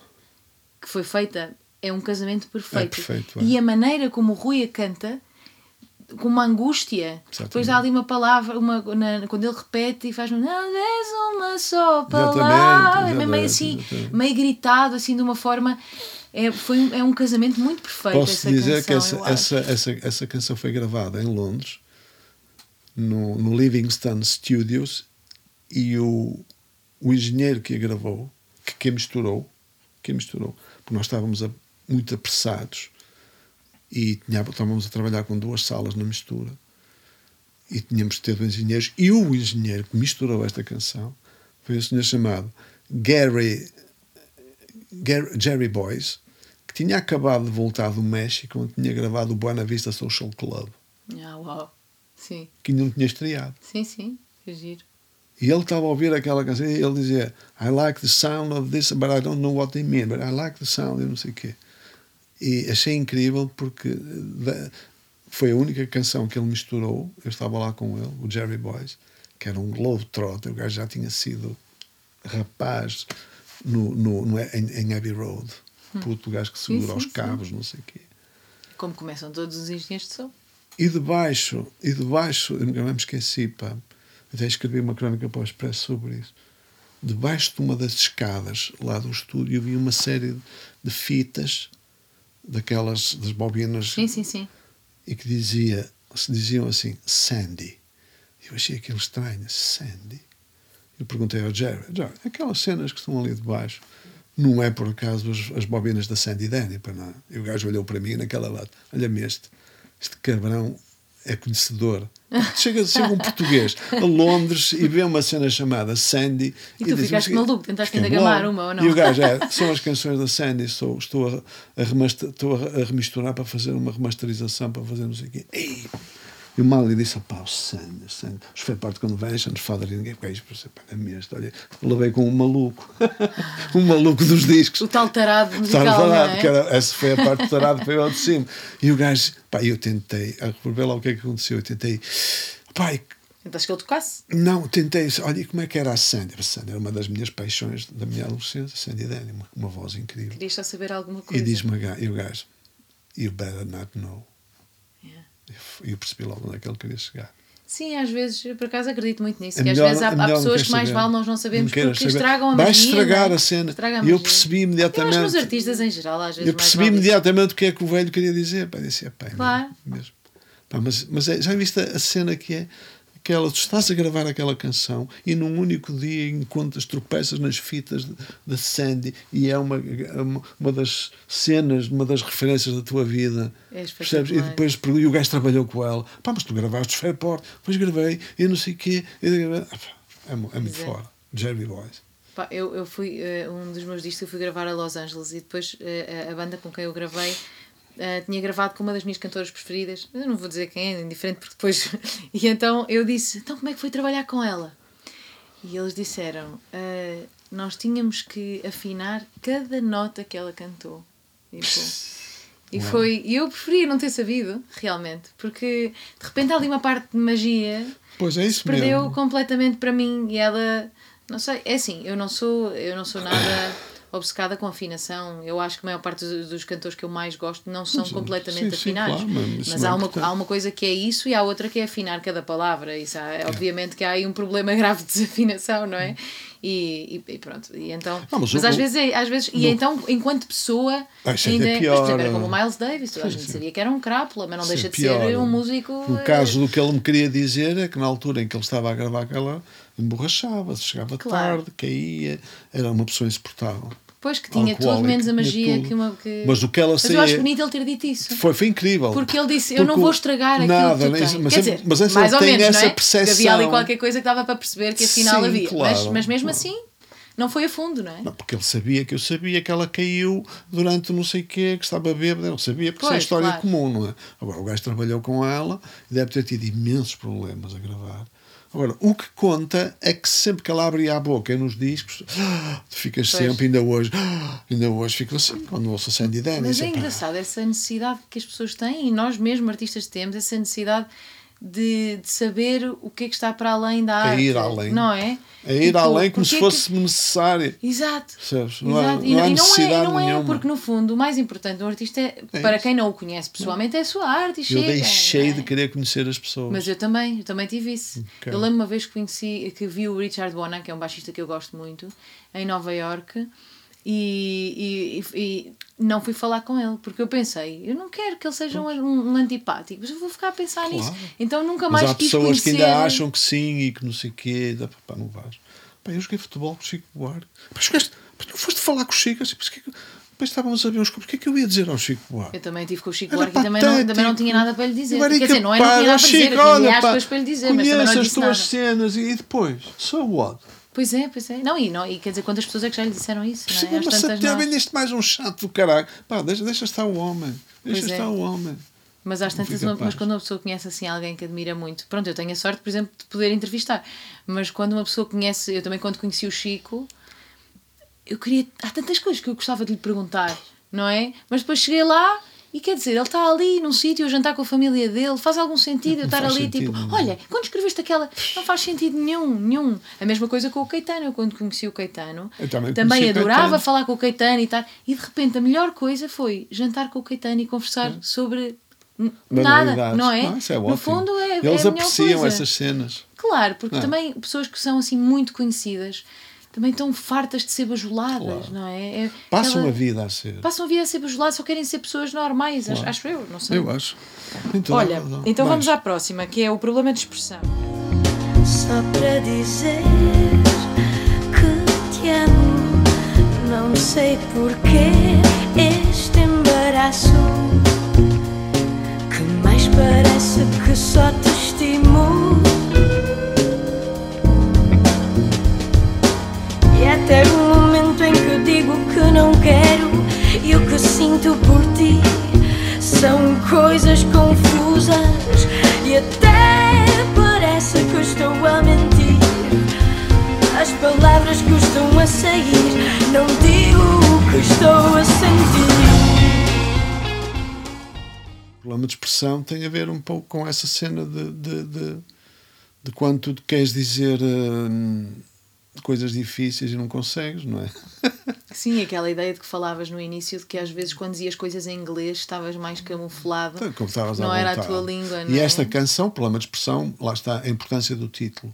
que foi feita é um casamento perfeito. perfeito, é. E a maneira como o Rui a canta com uma angústia. Exatamente. Depois há ali uma palavra, uma, na- quando ele repete e faz não és uma só palavra, é meio assim, exatamente. meio gritado, assim de uma forma. É, foi, um- é um casamento muito perfeito. Posso essa dizer que canção, essa, eu acho. essa, essa, essa canção foi gravada em Londres, no, no Livingston Studios, e o, o engenheiro que a gravou, que, que a misturou, que a misturou, porque nós estávamos a- muito apressados e tinha, estávamos a trabalhar com duas salas na mistura e tínhamos de ter dois engenheiros e o engenheiro que misturou esta canção foi o senhor chamado Gary Gar- Jerry Boyce, que tinha acabado de voltar do México, onde tinha gravado o Buena Vista Social Club, Ah, uau. Sim, que ainda não tinha estreado. sim, sim. Que giro. E ele estava a ouvir aquela canção e ele dizia I like the sound of this, but I don't know what they mean, but I like the sound e não sei o quê. E achei incrível porque da- foi a única canção que ele misturou. Eu estava lá com ele, o Jerry Boyce, que era um globetrotter, o gajo já tinha sido rapaz no, no, no- em, em Abbey Road. Puto, o gajo que segura sim, os sim. cabos, não sei o quê. Como começam todos os engenheiros de som. E debaixo, e debaixo, eu nunca me esqueci, pá, até escrevi uma crónica para o Expresso sobre isso. Debaixo de uma das escadas lá do estúdio havia uma série de fitas, daquelas, das bobinas, Sim, sim, sim. e que dizia, se diziam assim, Sandy. Eu achei aquilo estranho, Sandy. Eu perguntei ao Jerry, Jerry, aquelas cenas que estão ali debaixo, não é por acaso as, as bobinas da Sandy Denny, para não. E o gajo olhou para mim naquela lata, olha-me este, este cabrão é conhecedor. Chega, chega um português a Londres e vê uma cena chamada Sandy E tu diz, ficaste "Mas que- maluco, tentaste ainda gamar logo." uma, ou não? E o gajo, é, são as canções da Sandy, sou, estou, a, a remaster- estou a, a remisturar para fazer uma remasterização, para fazer não sei o quê. Ei! E o Mali disse: pá, o Sandy, o Sandy. Os Fairport Convention, os Father ninguém, porque é isto, pá, é mesmo, olha, levei com um maluco, um maluco dos discos. O tal tarado musical, Estava não tarado, é? que era, essa foi a parte tarada, foi ao de cima. E o gajo, pá, eu tentei, a ver lá o que é que aconteceu, eu tentei, pá, Tentaste que ele tocasse? não, tentei. Olha, e como é que era a Sandy? A Sandy era uma das minhas paixões da minha adolescência. Sandy Denny, uma, uma voz incrível. Querias só saber alguma E coisa? diz-me e o gajo: You better not know. E eu percebi logo onde é que ele queria chegar. Sim, às vezes, por acaso acredito muito nisso. É que às melhor- vezes há, é há melhor pessoas que mais saber. vale nós não sabemos Não porque estragam a magia. estragar não é? a cena. Estraga a eu percebi Eu acho imediatamente. que nos artistas em geral, às vezes. Eu percebi vale imediatamente o que é que o velho queria dizer. Pá, disse, é, pá, é Claro. mesmo. Pá, mas mas é- já viste a cena que é? Aquela, tu estás a gravar aquela canção e num único dia encontras, tropeças nas fitas da Sandy e é uma, uma, das cenas, uma das referências da tua vida. É percebes? E depois e o gajo trabalhou com ela. Pá, mas tu gravaste Fairport, depois gravei, e não sei o quê. e- ah, É, é muito é. fora. Jerry Boys. Pá, eu, eu fui, eh, um dos meus discos eu fui gravar a Los Angeles e depois eh, a, a banda com quem eu gravei eh, tinha gravado com uma das minhas cantoras preferidas. Eu não vou dizer quem é, indiferente, porque depois. e então eu disse: então como é que foi trabalhar com ela? E eles disseram: "Eh, nós tínhamos que afinar cada nota que ela cantou. Tipo, e Uau. foi. E eu preferia não ter sabido, realmente, porque de repente há ali uma parte de magia Pois é isso perdeu mesmo. completamente para mim e ela não sei é assim eu não sou eu não sou nada obcecada com afinação. Eu acho que a maior parte dos, cantores que eu mais gosto não são Sim, completamente sim, sim, afinados. claro, mas mas não é há uma há uma coisa que é isso e há outra que é afinar cada palavra. Isso há, obviamente que há aí um problema grave de desafinação não é? E, e- e pronto. E então Não, mas mas, o- às o- vezes é- às vezes e no- então enquanto pessoa Ah, isso ainda é é, pior, mas, por exemplo, era como o ah. Miles Davis toda a Sim, gente sim. sabia que era um crápula mas não Sim, deixa de pior. ser um músico No eh, caso do que ele me queria dizer é que na altura em que ele estava a gravar aquela, emborrachava-se, chegava Claro. tarde, caía, era uma pessoa insuportável. Pois que tinha tudo menos a magia que uma. Que... Mas o que ela Mas eu acho bonito ele ter dito isso. Foi, foi incrível. Porque ele disse: Eu não Porque vou estragar aquilo nada, que tu tens. mas, Quer dizer, mas essa- mais ou tem menos, essa não é? percepção. Havia ali qualquer coisa que dava para perceber que afinal Sim, havia. claro, mas, mas mesmo claro. assim, não foi a fundo, não é? Não, porque ele sabia que eu sabia que ela caiu durante não sei o quê, que estava bêbada. Ele sabia, porque isso é Pois, história claro. comum, não é? Agora, o gajo trabalhou com ela e deve ter tido imensos problemas a gravar. Agora, o que conta é que sempre que ela abria a boca nos discos, tu ficas Pois. sempre, ainda hoje, ainda hoje fico assim, quando ouço a Sandy Dennis. Mas é engraçado essa necessidade que as pessoas têm e nós mesmo, artistas, temos essa necessidade de, de saber o que é que está para além da É arte. ir além. Não é? É ir além como se é que- fosse necessário. Exato. Percebes? Não há, Exato. E não há e não é, não é porque no fundo o mais importante do artista é, É para isso. quem não o conhece pessoalmente, é a sua arte e Eu chega. deixei é? de querer conhecer as pessoas. Mas eu também, eu também tive isso. Ok. Eu lembro uma vez que conheci, que vi o Richard Bona, que é um baixista que eu gosto muito, em Nova York e, e, e não fui falar com ele, porque eu pensei, eu não quero que ele seja um, um, um antipático, mas eu vou ficar a pensar Claro. nisso. Então nunca Mas mais há quis pessoas conhecer. que ainda acham que sim e que não sei o quê. Dá- Pá, não vais. Pá, eu joguei futebol com o Chico Buarque. Pá, jogaste, pá, tu foste falar com o Chico. Assim, mas que é Depois estávamos a ver uns. O que é que eu ia dizer ao Chico Buarque? Eu também tive com o Chico Era Buarque e também não, também não patético. tinha nada para lhe dizer. Era Quer dizer, não é não tinha nada para dizer, Chico, olha, pá, para lhe dizer, mas as tuas nada. cenas e, e depois, so what? Pois é, pois é. Não, e, não, e quer dizer, quantas pessoas é que já lhe disseram isso? Não é? Às mas tantas até vendeste mais um chato do caralho. Pá, deixa, deixa estar o homem. Deixa Pois é. estar o homem. Mas às tantas, uma- mas quando uma pessoa conhece assim alguém que admira muito, pronto, eu tenho a sorte, por exemplo, de poder entrevistar. Mas quando uma pessoa conhece, eu também quando conheci o Chico, eu queria. Há tantas coisas que eu gostava de lhe perguntar, não é? Mas depois cheguei lá e quer dizer, ele está ali num sítio a jantar com a família dele, faz algum sentido eu Não estar faz ali sentido tipo, nenhum. olha, quando escreveste aquela. Não faz sentido nenhum, nenhum. A mesma coisa com o Caetano, eu quando conheci o Caetano, Eu também o adorava Caetano. falar com o Caetano e tal. E de repente a melhor coisa foi jantar com o Caetano e conversar sobre n- nada, não é? isso é no ótimo. fundo é, é Eles melhor apreciam coisa. essas cenas. Claro, porque Não. também pessoas que são assim muito conhecidas também estão fartas de ser bajuladas, Claro. não é? É Passam aquela- a vida a ser. Passam a vida a ser bajuladas, só querem ser pessoas normais, acho- acho eu, não sei. Eu acho. A Olha, razão. então vamos Mais. à próxima, que é o problema de expressão. Só para dizer que te amo. Não sei porquê este embaraço que mais parece que só te estimo. Até o momento em que digo que não quero e o que sinto por ti são coisas confusas e até parece que estou a mentir. As palavras custam a sair, não digo o que estou a sentir. O problema de expressão tem a ver um pouco com essa cena de, de, de, de quando tu queres dizer hum, coisas difíceis e não consegues, não é? Sim, aquela ideia de que falavas no início de que às vezes quando dizias coisas em inglês estavas mais camuflado. Então, como estavas não era a tua língua, não E é? esta canção, problema de expressão, lá está a importância do título.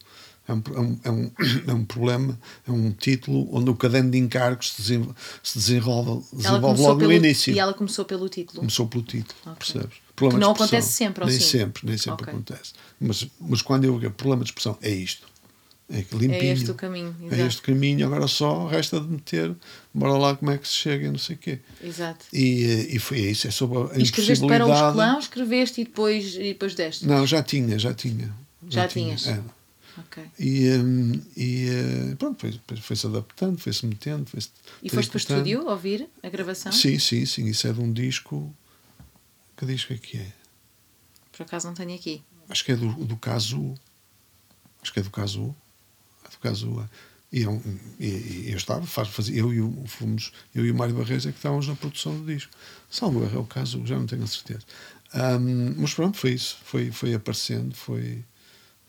É um, é um, é um, é problema, é um título onde o caderno de encargos se desenvolve, se desenvolve, logo pelo, no início. E ela começou pelo título. Começou pelo título, Ok. percebes? Problema Que não acontece sempre, ou Nem sim? sempre, nem sempre Ok. acontece. Mas, mas quando eu digo problema de expressão, é isto. É limpinho. É este o caminho, É exato. este caminho, agora só resta de meter, bora lá como é que se chega e não sei o quê. Exato. E, eh, e foi isso, é sobre a E escreveste para o impossibilidade. escolão, escreveste e depois, e depois deste. Não, já tinha, já tinha. Já tinhas? é. Ok. E, hum, e eh, pronto, foi- foi- foi-se adaptando, foi-se metendo. Foi E foste para o estúdio ouvir a gravação? Sim, sim, sim. Isso é de um disco. Que disco é que é? Por acaso não tenho aqui. Acho que é do, do caso. Acho que é do caso. Caso. E, é um- e- eu estava, faz, fazia, eu e o fomos, eu e o Mário Barreiros é que estávamos na produção do disco. Salvo é o caso, já não tenho a certeza. Ahm, mas pronto, foi isso. Foi, foi aparecendo, foi,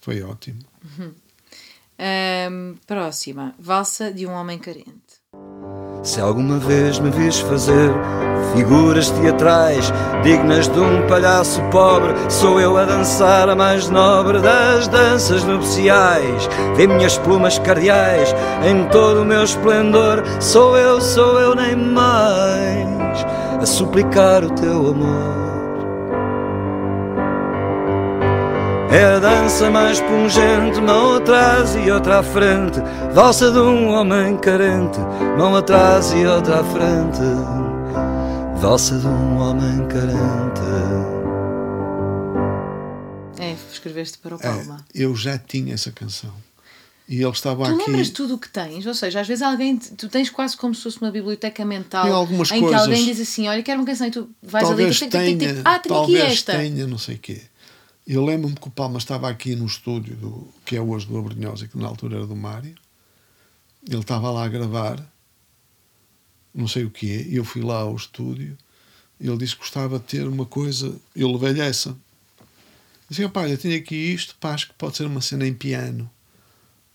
foi ótimo. Ahm, próxima. Valsa de um homem carente. Se alguma vez me vis fazer figuras teatrais dignas de um palhaço pobre, sou eu a dançar a mais nobre das danças nupciais. Vê minhas plumas cardeais em todo o meu esplendor, sou eu, sou eu, nem mais, a suplicar o teu amor. É a dança mais pungente, mão atrás e outra à frente. Valsa de um homem carente, mão atrás e outra à frente. Valsa de um homem carente. É, escreveste para o É, Palma. eu já tinha essa canção. E ele estava Tu aqui. lembras tudo o que tens? Ou seja, às vezes alguém, tu tens quase como se fosse uma biblioteca mental Tem algumas em que coisas. alguém diz assim: Olha, quero uma canção e tu vais talvez ali, tic, tenha, tic, ah, tenho aqui talvez esta. tenha, não sei o quê. Eu lembro-me que o Palma estava aqui no estúdio, do, que é hoje do Abrunhosa, que na altura era do Mário. Ele estava lá a gravar, não sei o quê, e eu fui lá ao estúdio. Ele disse que gostava de ter uma coisa, eu levei-lhe essa. Dizia, pá, eu tenho aqui isto, pá, acho que pode ser uma cena em piano.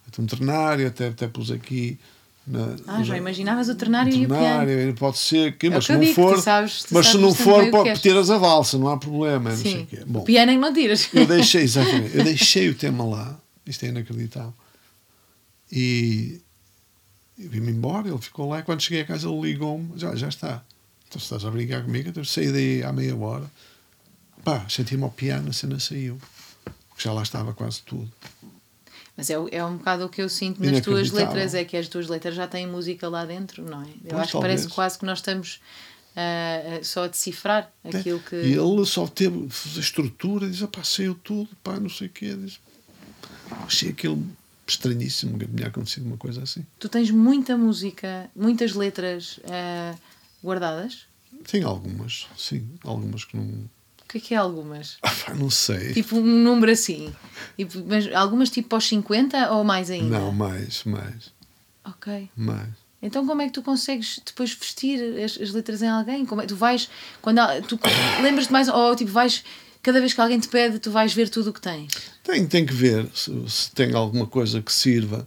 Então, um ternário, até, até pus aqui. Na, Ah, já na- imaginavas o ternário e o piano. ternário, pode ser que, o mas se não digo, for, tu sabes- tu mas se não for, o pode tiras a valsa, não há problema, não Sim. o quê. Bom, O piano é que não tiras. eu deixei, exatamente, eu deixei o tema lá, isto é inacreditável. E, e vim-me embora, ele ficou lá, e quando cheguei a casa ele ligou-me, já, já está. Então se estás a brincar comigo, então saí daí à meia hora. Pá, senti-me ao piano, a cena saiu. Porque já lá estava quase tudo. Mas é, é um bocado o que eu sinto nas tuas letras, é que as tuas letras já têm música lá dentro, não é? Eu Pois, acho que parece talvez. quase que nós estamos ah, só a decifrar aquilo que. E ele só teve a estrutura, diz, pá, saiu tudo, pá, não sei o quê. Diz, achei aquilo estranhíssimo que tinha acontecido uma coisa assim. Tu tens muita música, muitas letras ah, guardadas. Tem algumas, sim, algumas que não. O que é que é algumas? Ah, não sei. Tipo um número assim. Tipo, mas algumas tipo aos 50 ou mais ainda? Não, mais, mais, Ok. mais. Então como é que tu consegues depois vestir as, as letras em alguém? Como é, tu vais, quando tu lembras-te mais, ou tipo vais, cada vez que alguém te pede, tu vais ver tudo o que tens? Tem, tem que ver se, se tem alguma coisa que sirva.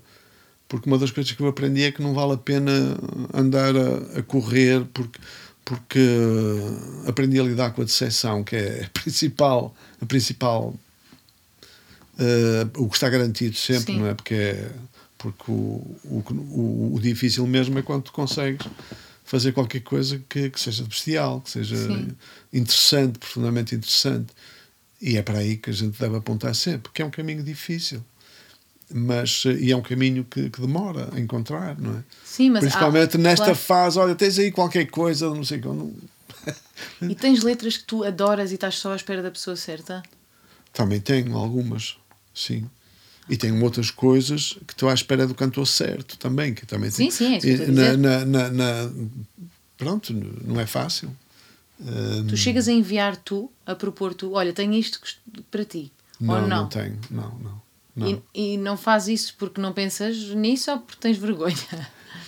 Porque uma das coisas que eu aprendi é que não vale a pena andar a, a correr, porque, porque eh, aprendi a lidar com a decepção, que é a principal, a principal eh, o que está garantido sempre, Sim. não é? Porque, é, porque o, o, o, o difícil mesmo é quando tu consegues fazer qualquer coisa que, que seja bestial, que seja Sim. interessante, profundamente interessante. E é para aí que a gente deve apontar sempre, porque é um caminho difícil. Mas, eh, e é um caminho que, que demora a encontrar, não é? Sim, mas há- Principalmente nesta claro. fase, olha, tens aí qualquer coisa, não sei como. E tens letras que tu adoras e estás só à espera da pessoa certa? Também tenho algumas, sim. E tenho outras coisas que estou à espera do cantor certo também. Que também Sim, tenho. sim, é isso que na, na, na, na- Pronto, não é fácil. Hum, Tu chegas a enviar tu, a propor tu, olha, tenho isto para ti. não, ou não, não? tenho. Não, não. Não. E, e não faz isso porque não pensas nisso ou porque tens vergonha?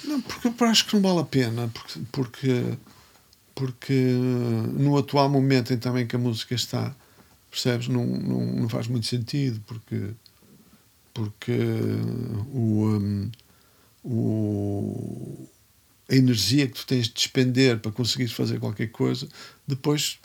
Não, porque eu acho que não vale a pena, porque, porque, porque no atual momento em também que a música está, percebes? Não, não, não faz muito sentido, porque, porque o, hum, o, a energia que tu tens de despender para conseguires fazer qualquer coisa, depois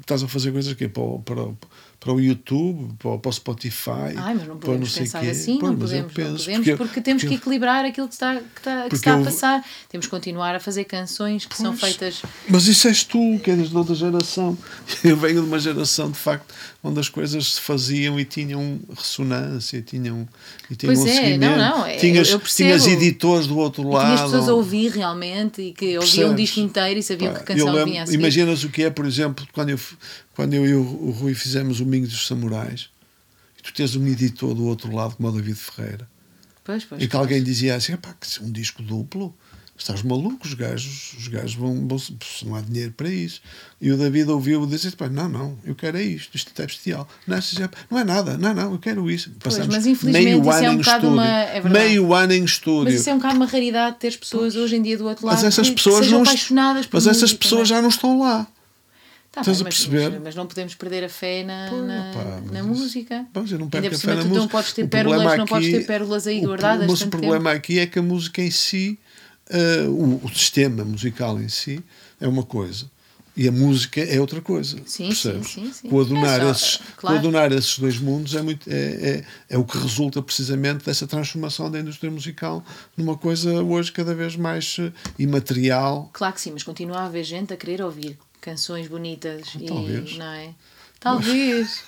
estás a fazer coisas que para, o- para, o- para o YouTube, para, o- para o Spotify, Ai, mas não para podemos sei pensar quê. assim, Pois, não podemos, não penso, podemos porque, temos que equilibrar aquilo que está, que está, que Porque está a passar. Temos que continuar a fazer canções que são Pois. feitas. Mas isso és tu, que és de outra geração. Eu venho de uma geração, de facto, onde as coisas se faziam e tinham ressonância, e tinham, e tinham Pois um é, seguimento. não, não, é, tinhas, eu- percebo. tinhas editores do outro E lado. tinhas pessoas a ouvir realmente e que ouviam um Percebes? disco inteiro e sabiam Pá, que canção lembro- vinha a seguir. Imaginas o que é, por exemplo, quando eu, quando eu e o, o Rui fizemos o Minho dos Samurais, e tu tens um editor do outro lado, como o David Ferreira, Pois, pois, e que pois. alguém dizia assim: pá, que é um disco duplo. Estás maluco, os gajos, os gajos vão, vão não há dinheiro para isso. E o David ouviu e disse: pá, não, não, eu quero é isto, isto é bestial. Não, não é nada, não, não, eu quero isso. Passamos mas infelizmente isso é um em estúdio. uma- é meio ano em estúdio. Mas isso é um bocado uma raridade ter pessoas hoje em dia do outro lado mas essas pessoas sejam não apaixonadas por mas essas música, pessoas não é? já não estão lá. Tá estás bem, a mas- perceber? Mas, mas não podemos perder a fé na, Pô, na, mas na música. Pois, eu não perco a fé na tu não música. podes ter O pérolas, não podes ter pérolas aí guardadas. Mas o problema aqui é que a música em si, eh, o, o sistema musical em si, é uma coisa. E a música é outra coisa. Sim, percebes? sim, sim, sim. Coadunar, É só- esses, claro. coadunar esses dois mundos é, muito, é, é, é o que resulta precisamente dessa transformação da indústria musical numa coisa hoje cada vez mais eh, imaterial. Claro que sim, mas continua a haver gente a querer ouvir canções bonitas e Talvez. não é? Talvez.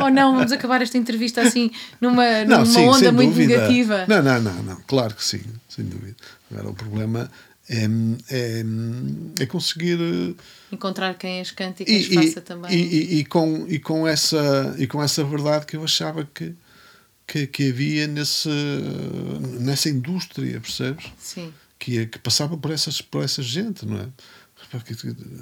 Ou não, vamos acabar esta entrevista assim numa, numa sim, onda muito dúvida. negativa. Não, não, não, não, claro que sim, sem dúvida. Agora o problema é, é, é conseguir eh, Encontrar quem as canta e quem e, as e, faça também. e, e, e com, e, com essa, e com essa verdade que eu achava que, que, que havia nesse, nessa indústria, percebes? Sim. Que, que passava por, essas, por essa gente, não é? Porque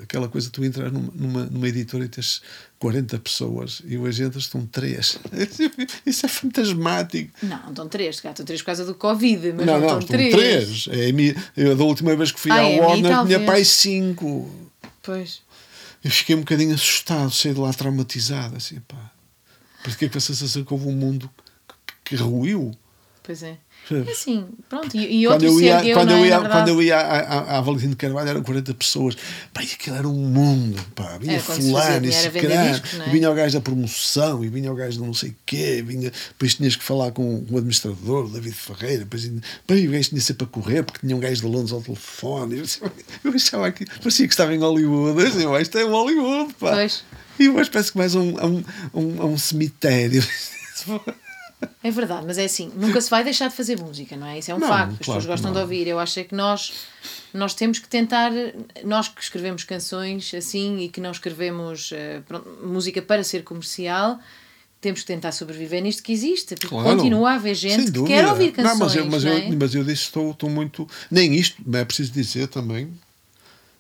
Aquela coisa, tu entras numa, numa, numa editora e tens 40 pessoas e hoje entras estão 3. Isso é fantasmático. Não, estão três, cá estão três por causa do Covid, mas não, não, não, estão estão três. três. É a minha- eu, da última vez que fui Ah, à é Warner tinha pai 5. Pois. Eu fiquei um bocadinho assustado, saí de lá traumatizado, assim, pá. Parece que é com a sensação que houve um mundo que, que ruiu. Pois é. É Assim, pronto. E, e Quando eu, ia, eu, quando, não eu é, ia, verdade? quando eu ia à, Valentim de Carvalho eram 40 pessoas. Pá, e aquilo era um mundo. Pá. Vinha fazia fulano e é? e vinha o gajo da promoção, e vinha o gajo do não sei o quê, vinha, depois tinhas que falar com, o administrador, o David Ferreira, depois, e o gajo tinha sempre a correr, porque tinha um gajo de Londres ao telefone. Eu, eu achava que parecia que estava em Hollywood. Eu disse, "Ué, isto é Hollywood, pá. Pois. E hoje parece que mais um, um, um, um cemitério. É verdade, mas é assim, nunca se vai deixar de fazer música, não é? Isso é um Não, facto, as claro pessoas gostam de ouvir. Eu acho é que nós, nós temos que tentar, nós que escrevemos canções assim e que não escrevemos eh, pronto, música para ser comercial, temos que tentar sobreviver nisto que existe, porque Claro. continua a haver gente que quer ouvir canções. Não, mas eu, mas, não eu, é? mas eu disse estou, estou muito. Nem isto, é preciso dizer também,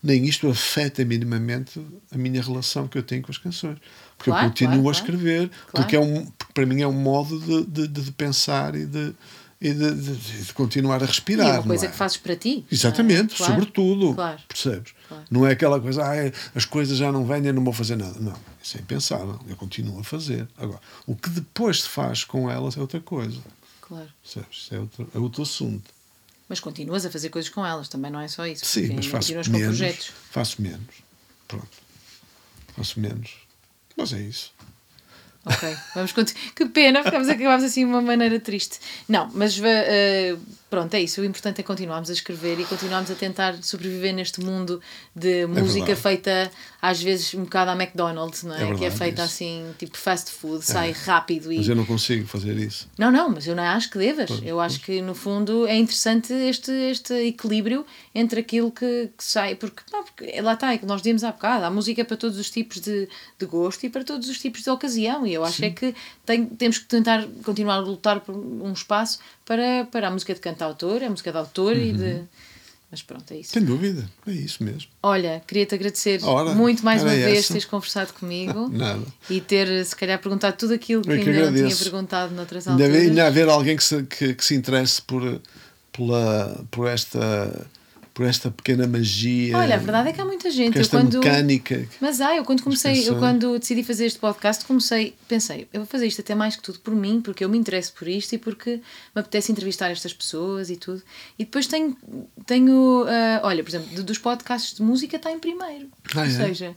nem isto afeta minimamente a minha relação que eu tenho com as canções. Porque Claro, eu continuo claro, a escrever, porque, é um, para mim é um modo de, de, de- pensar e de, e de, de- de continuar a E respirar. é uma coisa é? que fazes para ti. Exatamente, é? Claro, sobretudo. Claro. Percebes? Claro. Não é aquela coisa, ah, as coisas já não vêm, eu não vou fazer nada. Não, isso é impensável. Eu continuo a fazer. Agora, o que depois se faz com elas é outra coisa. claro. Percebes? Isso é outro, é outro assunto. Mas continuas a fazer coisas com elas, também não é só isso. Sim, mas faço menos. Faço menos. Pronto. Faço menos. Mas é isso. Ok, vamos continuar. Que pena, ficamos acabámos assim de uma maneira triste. Não, mas eh, pronto, é isso. O importante é continuarmos a escrever e continuarmos a tentar sobreviver neste mundo de música verdade. feita às vezes um bocado à McDonald's, não é? É que é verdade, feita isso. assim, tipo fast food, sai rápido e. Mas eu não consigo fazer isso. Não, não, mas eu não acho que devas. Eu acho que, no fundo, é interessante este, este equilíbrio entre aquilo que, que sai. Porque, pá, porque lá está, é que nós dizemos há bocado, há música para todos os tipos de, de gosto e para todos os tipos de ocasião. E eu acho é que tem, temos que tentar continuar a lutar por um espaço para, para a música de cantautor, a música de autor e de. Mas pronto, é isso. Sem dúvida. É isso mesmo. Olha, queria-te agradecer Ora, muito mais uma vez essa. teres conversado comigo e ter, se calhar, perguntado tudo aquilo que Eu que ainda não tinha perguntado noutras Ainda, alturas. haver- ainda haver alguém que se, que, que se interesse por, pela, por, esta, por esta pequena magia. Olha, a verdade é que há muita gente. por Eu esta quando... mecânica. Mas ah, eu quando comecei, eu quando decidi fazer este podcast, comecei, pensei, eu vou fazer isto até mais que tudo por mim, porque eu me interesso por isto e porque me apetece entrevistar estas pessoas e tudo. E depois tenho, tenho ah, olha, por exemplo, dos podcasts de música está em primeiro. Ah, Ou é? seja,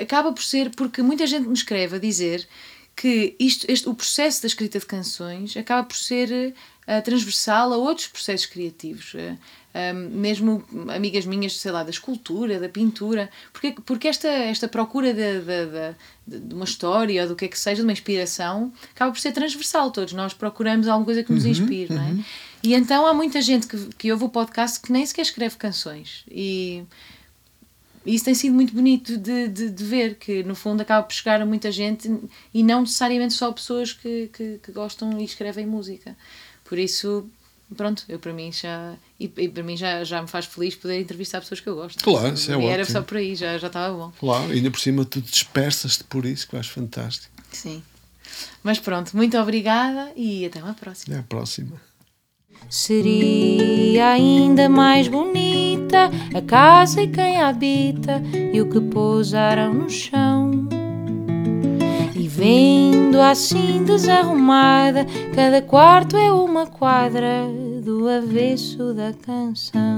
acaba por ser, porque muita gente me escreve a dizer que isto, este, o processo da escrita de canções acaba por ser transversal a outros processos criativos. Ah, ah, mesmo amigas minhas, sei lá, da escultura, da pintura, porque, porque esta, esta procura de, de, de, de uma história ou do que é que seja, de uma inspiração, acaba por ser transversal. Todos nós procuramos alguma coisa que nos inspire, não é? E então há muita gente que, que ouve o podcast que nem sequer escreve canções. E e isso tem sido muito bonito de, de, de ver, que no fundo acaba por chegar a muita gente e não necessariamente só pessoas que, que, que gostam e escrevem música. Por isso, pronto, eu para mim já. E, e para mim já, já me faz feliz poder entrevistar pessoas que eu gosto. Claro, isso é e era ótimo. só por aí, já, já estava bom. Claro, ainda por cima tu dispersas-te por isso, que eu acho fantástico. Sim. Mas pronto, muito obrigada e até uma próxima. Até à próxima. Seria ainda mais bonita a casa e quem a habita e o que pousaram no chão. Vendo assim desarrumada, cada quarto é uma quadra do avesso da canção.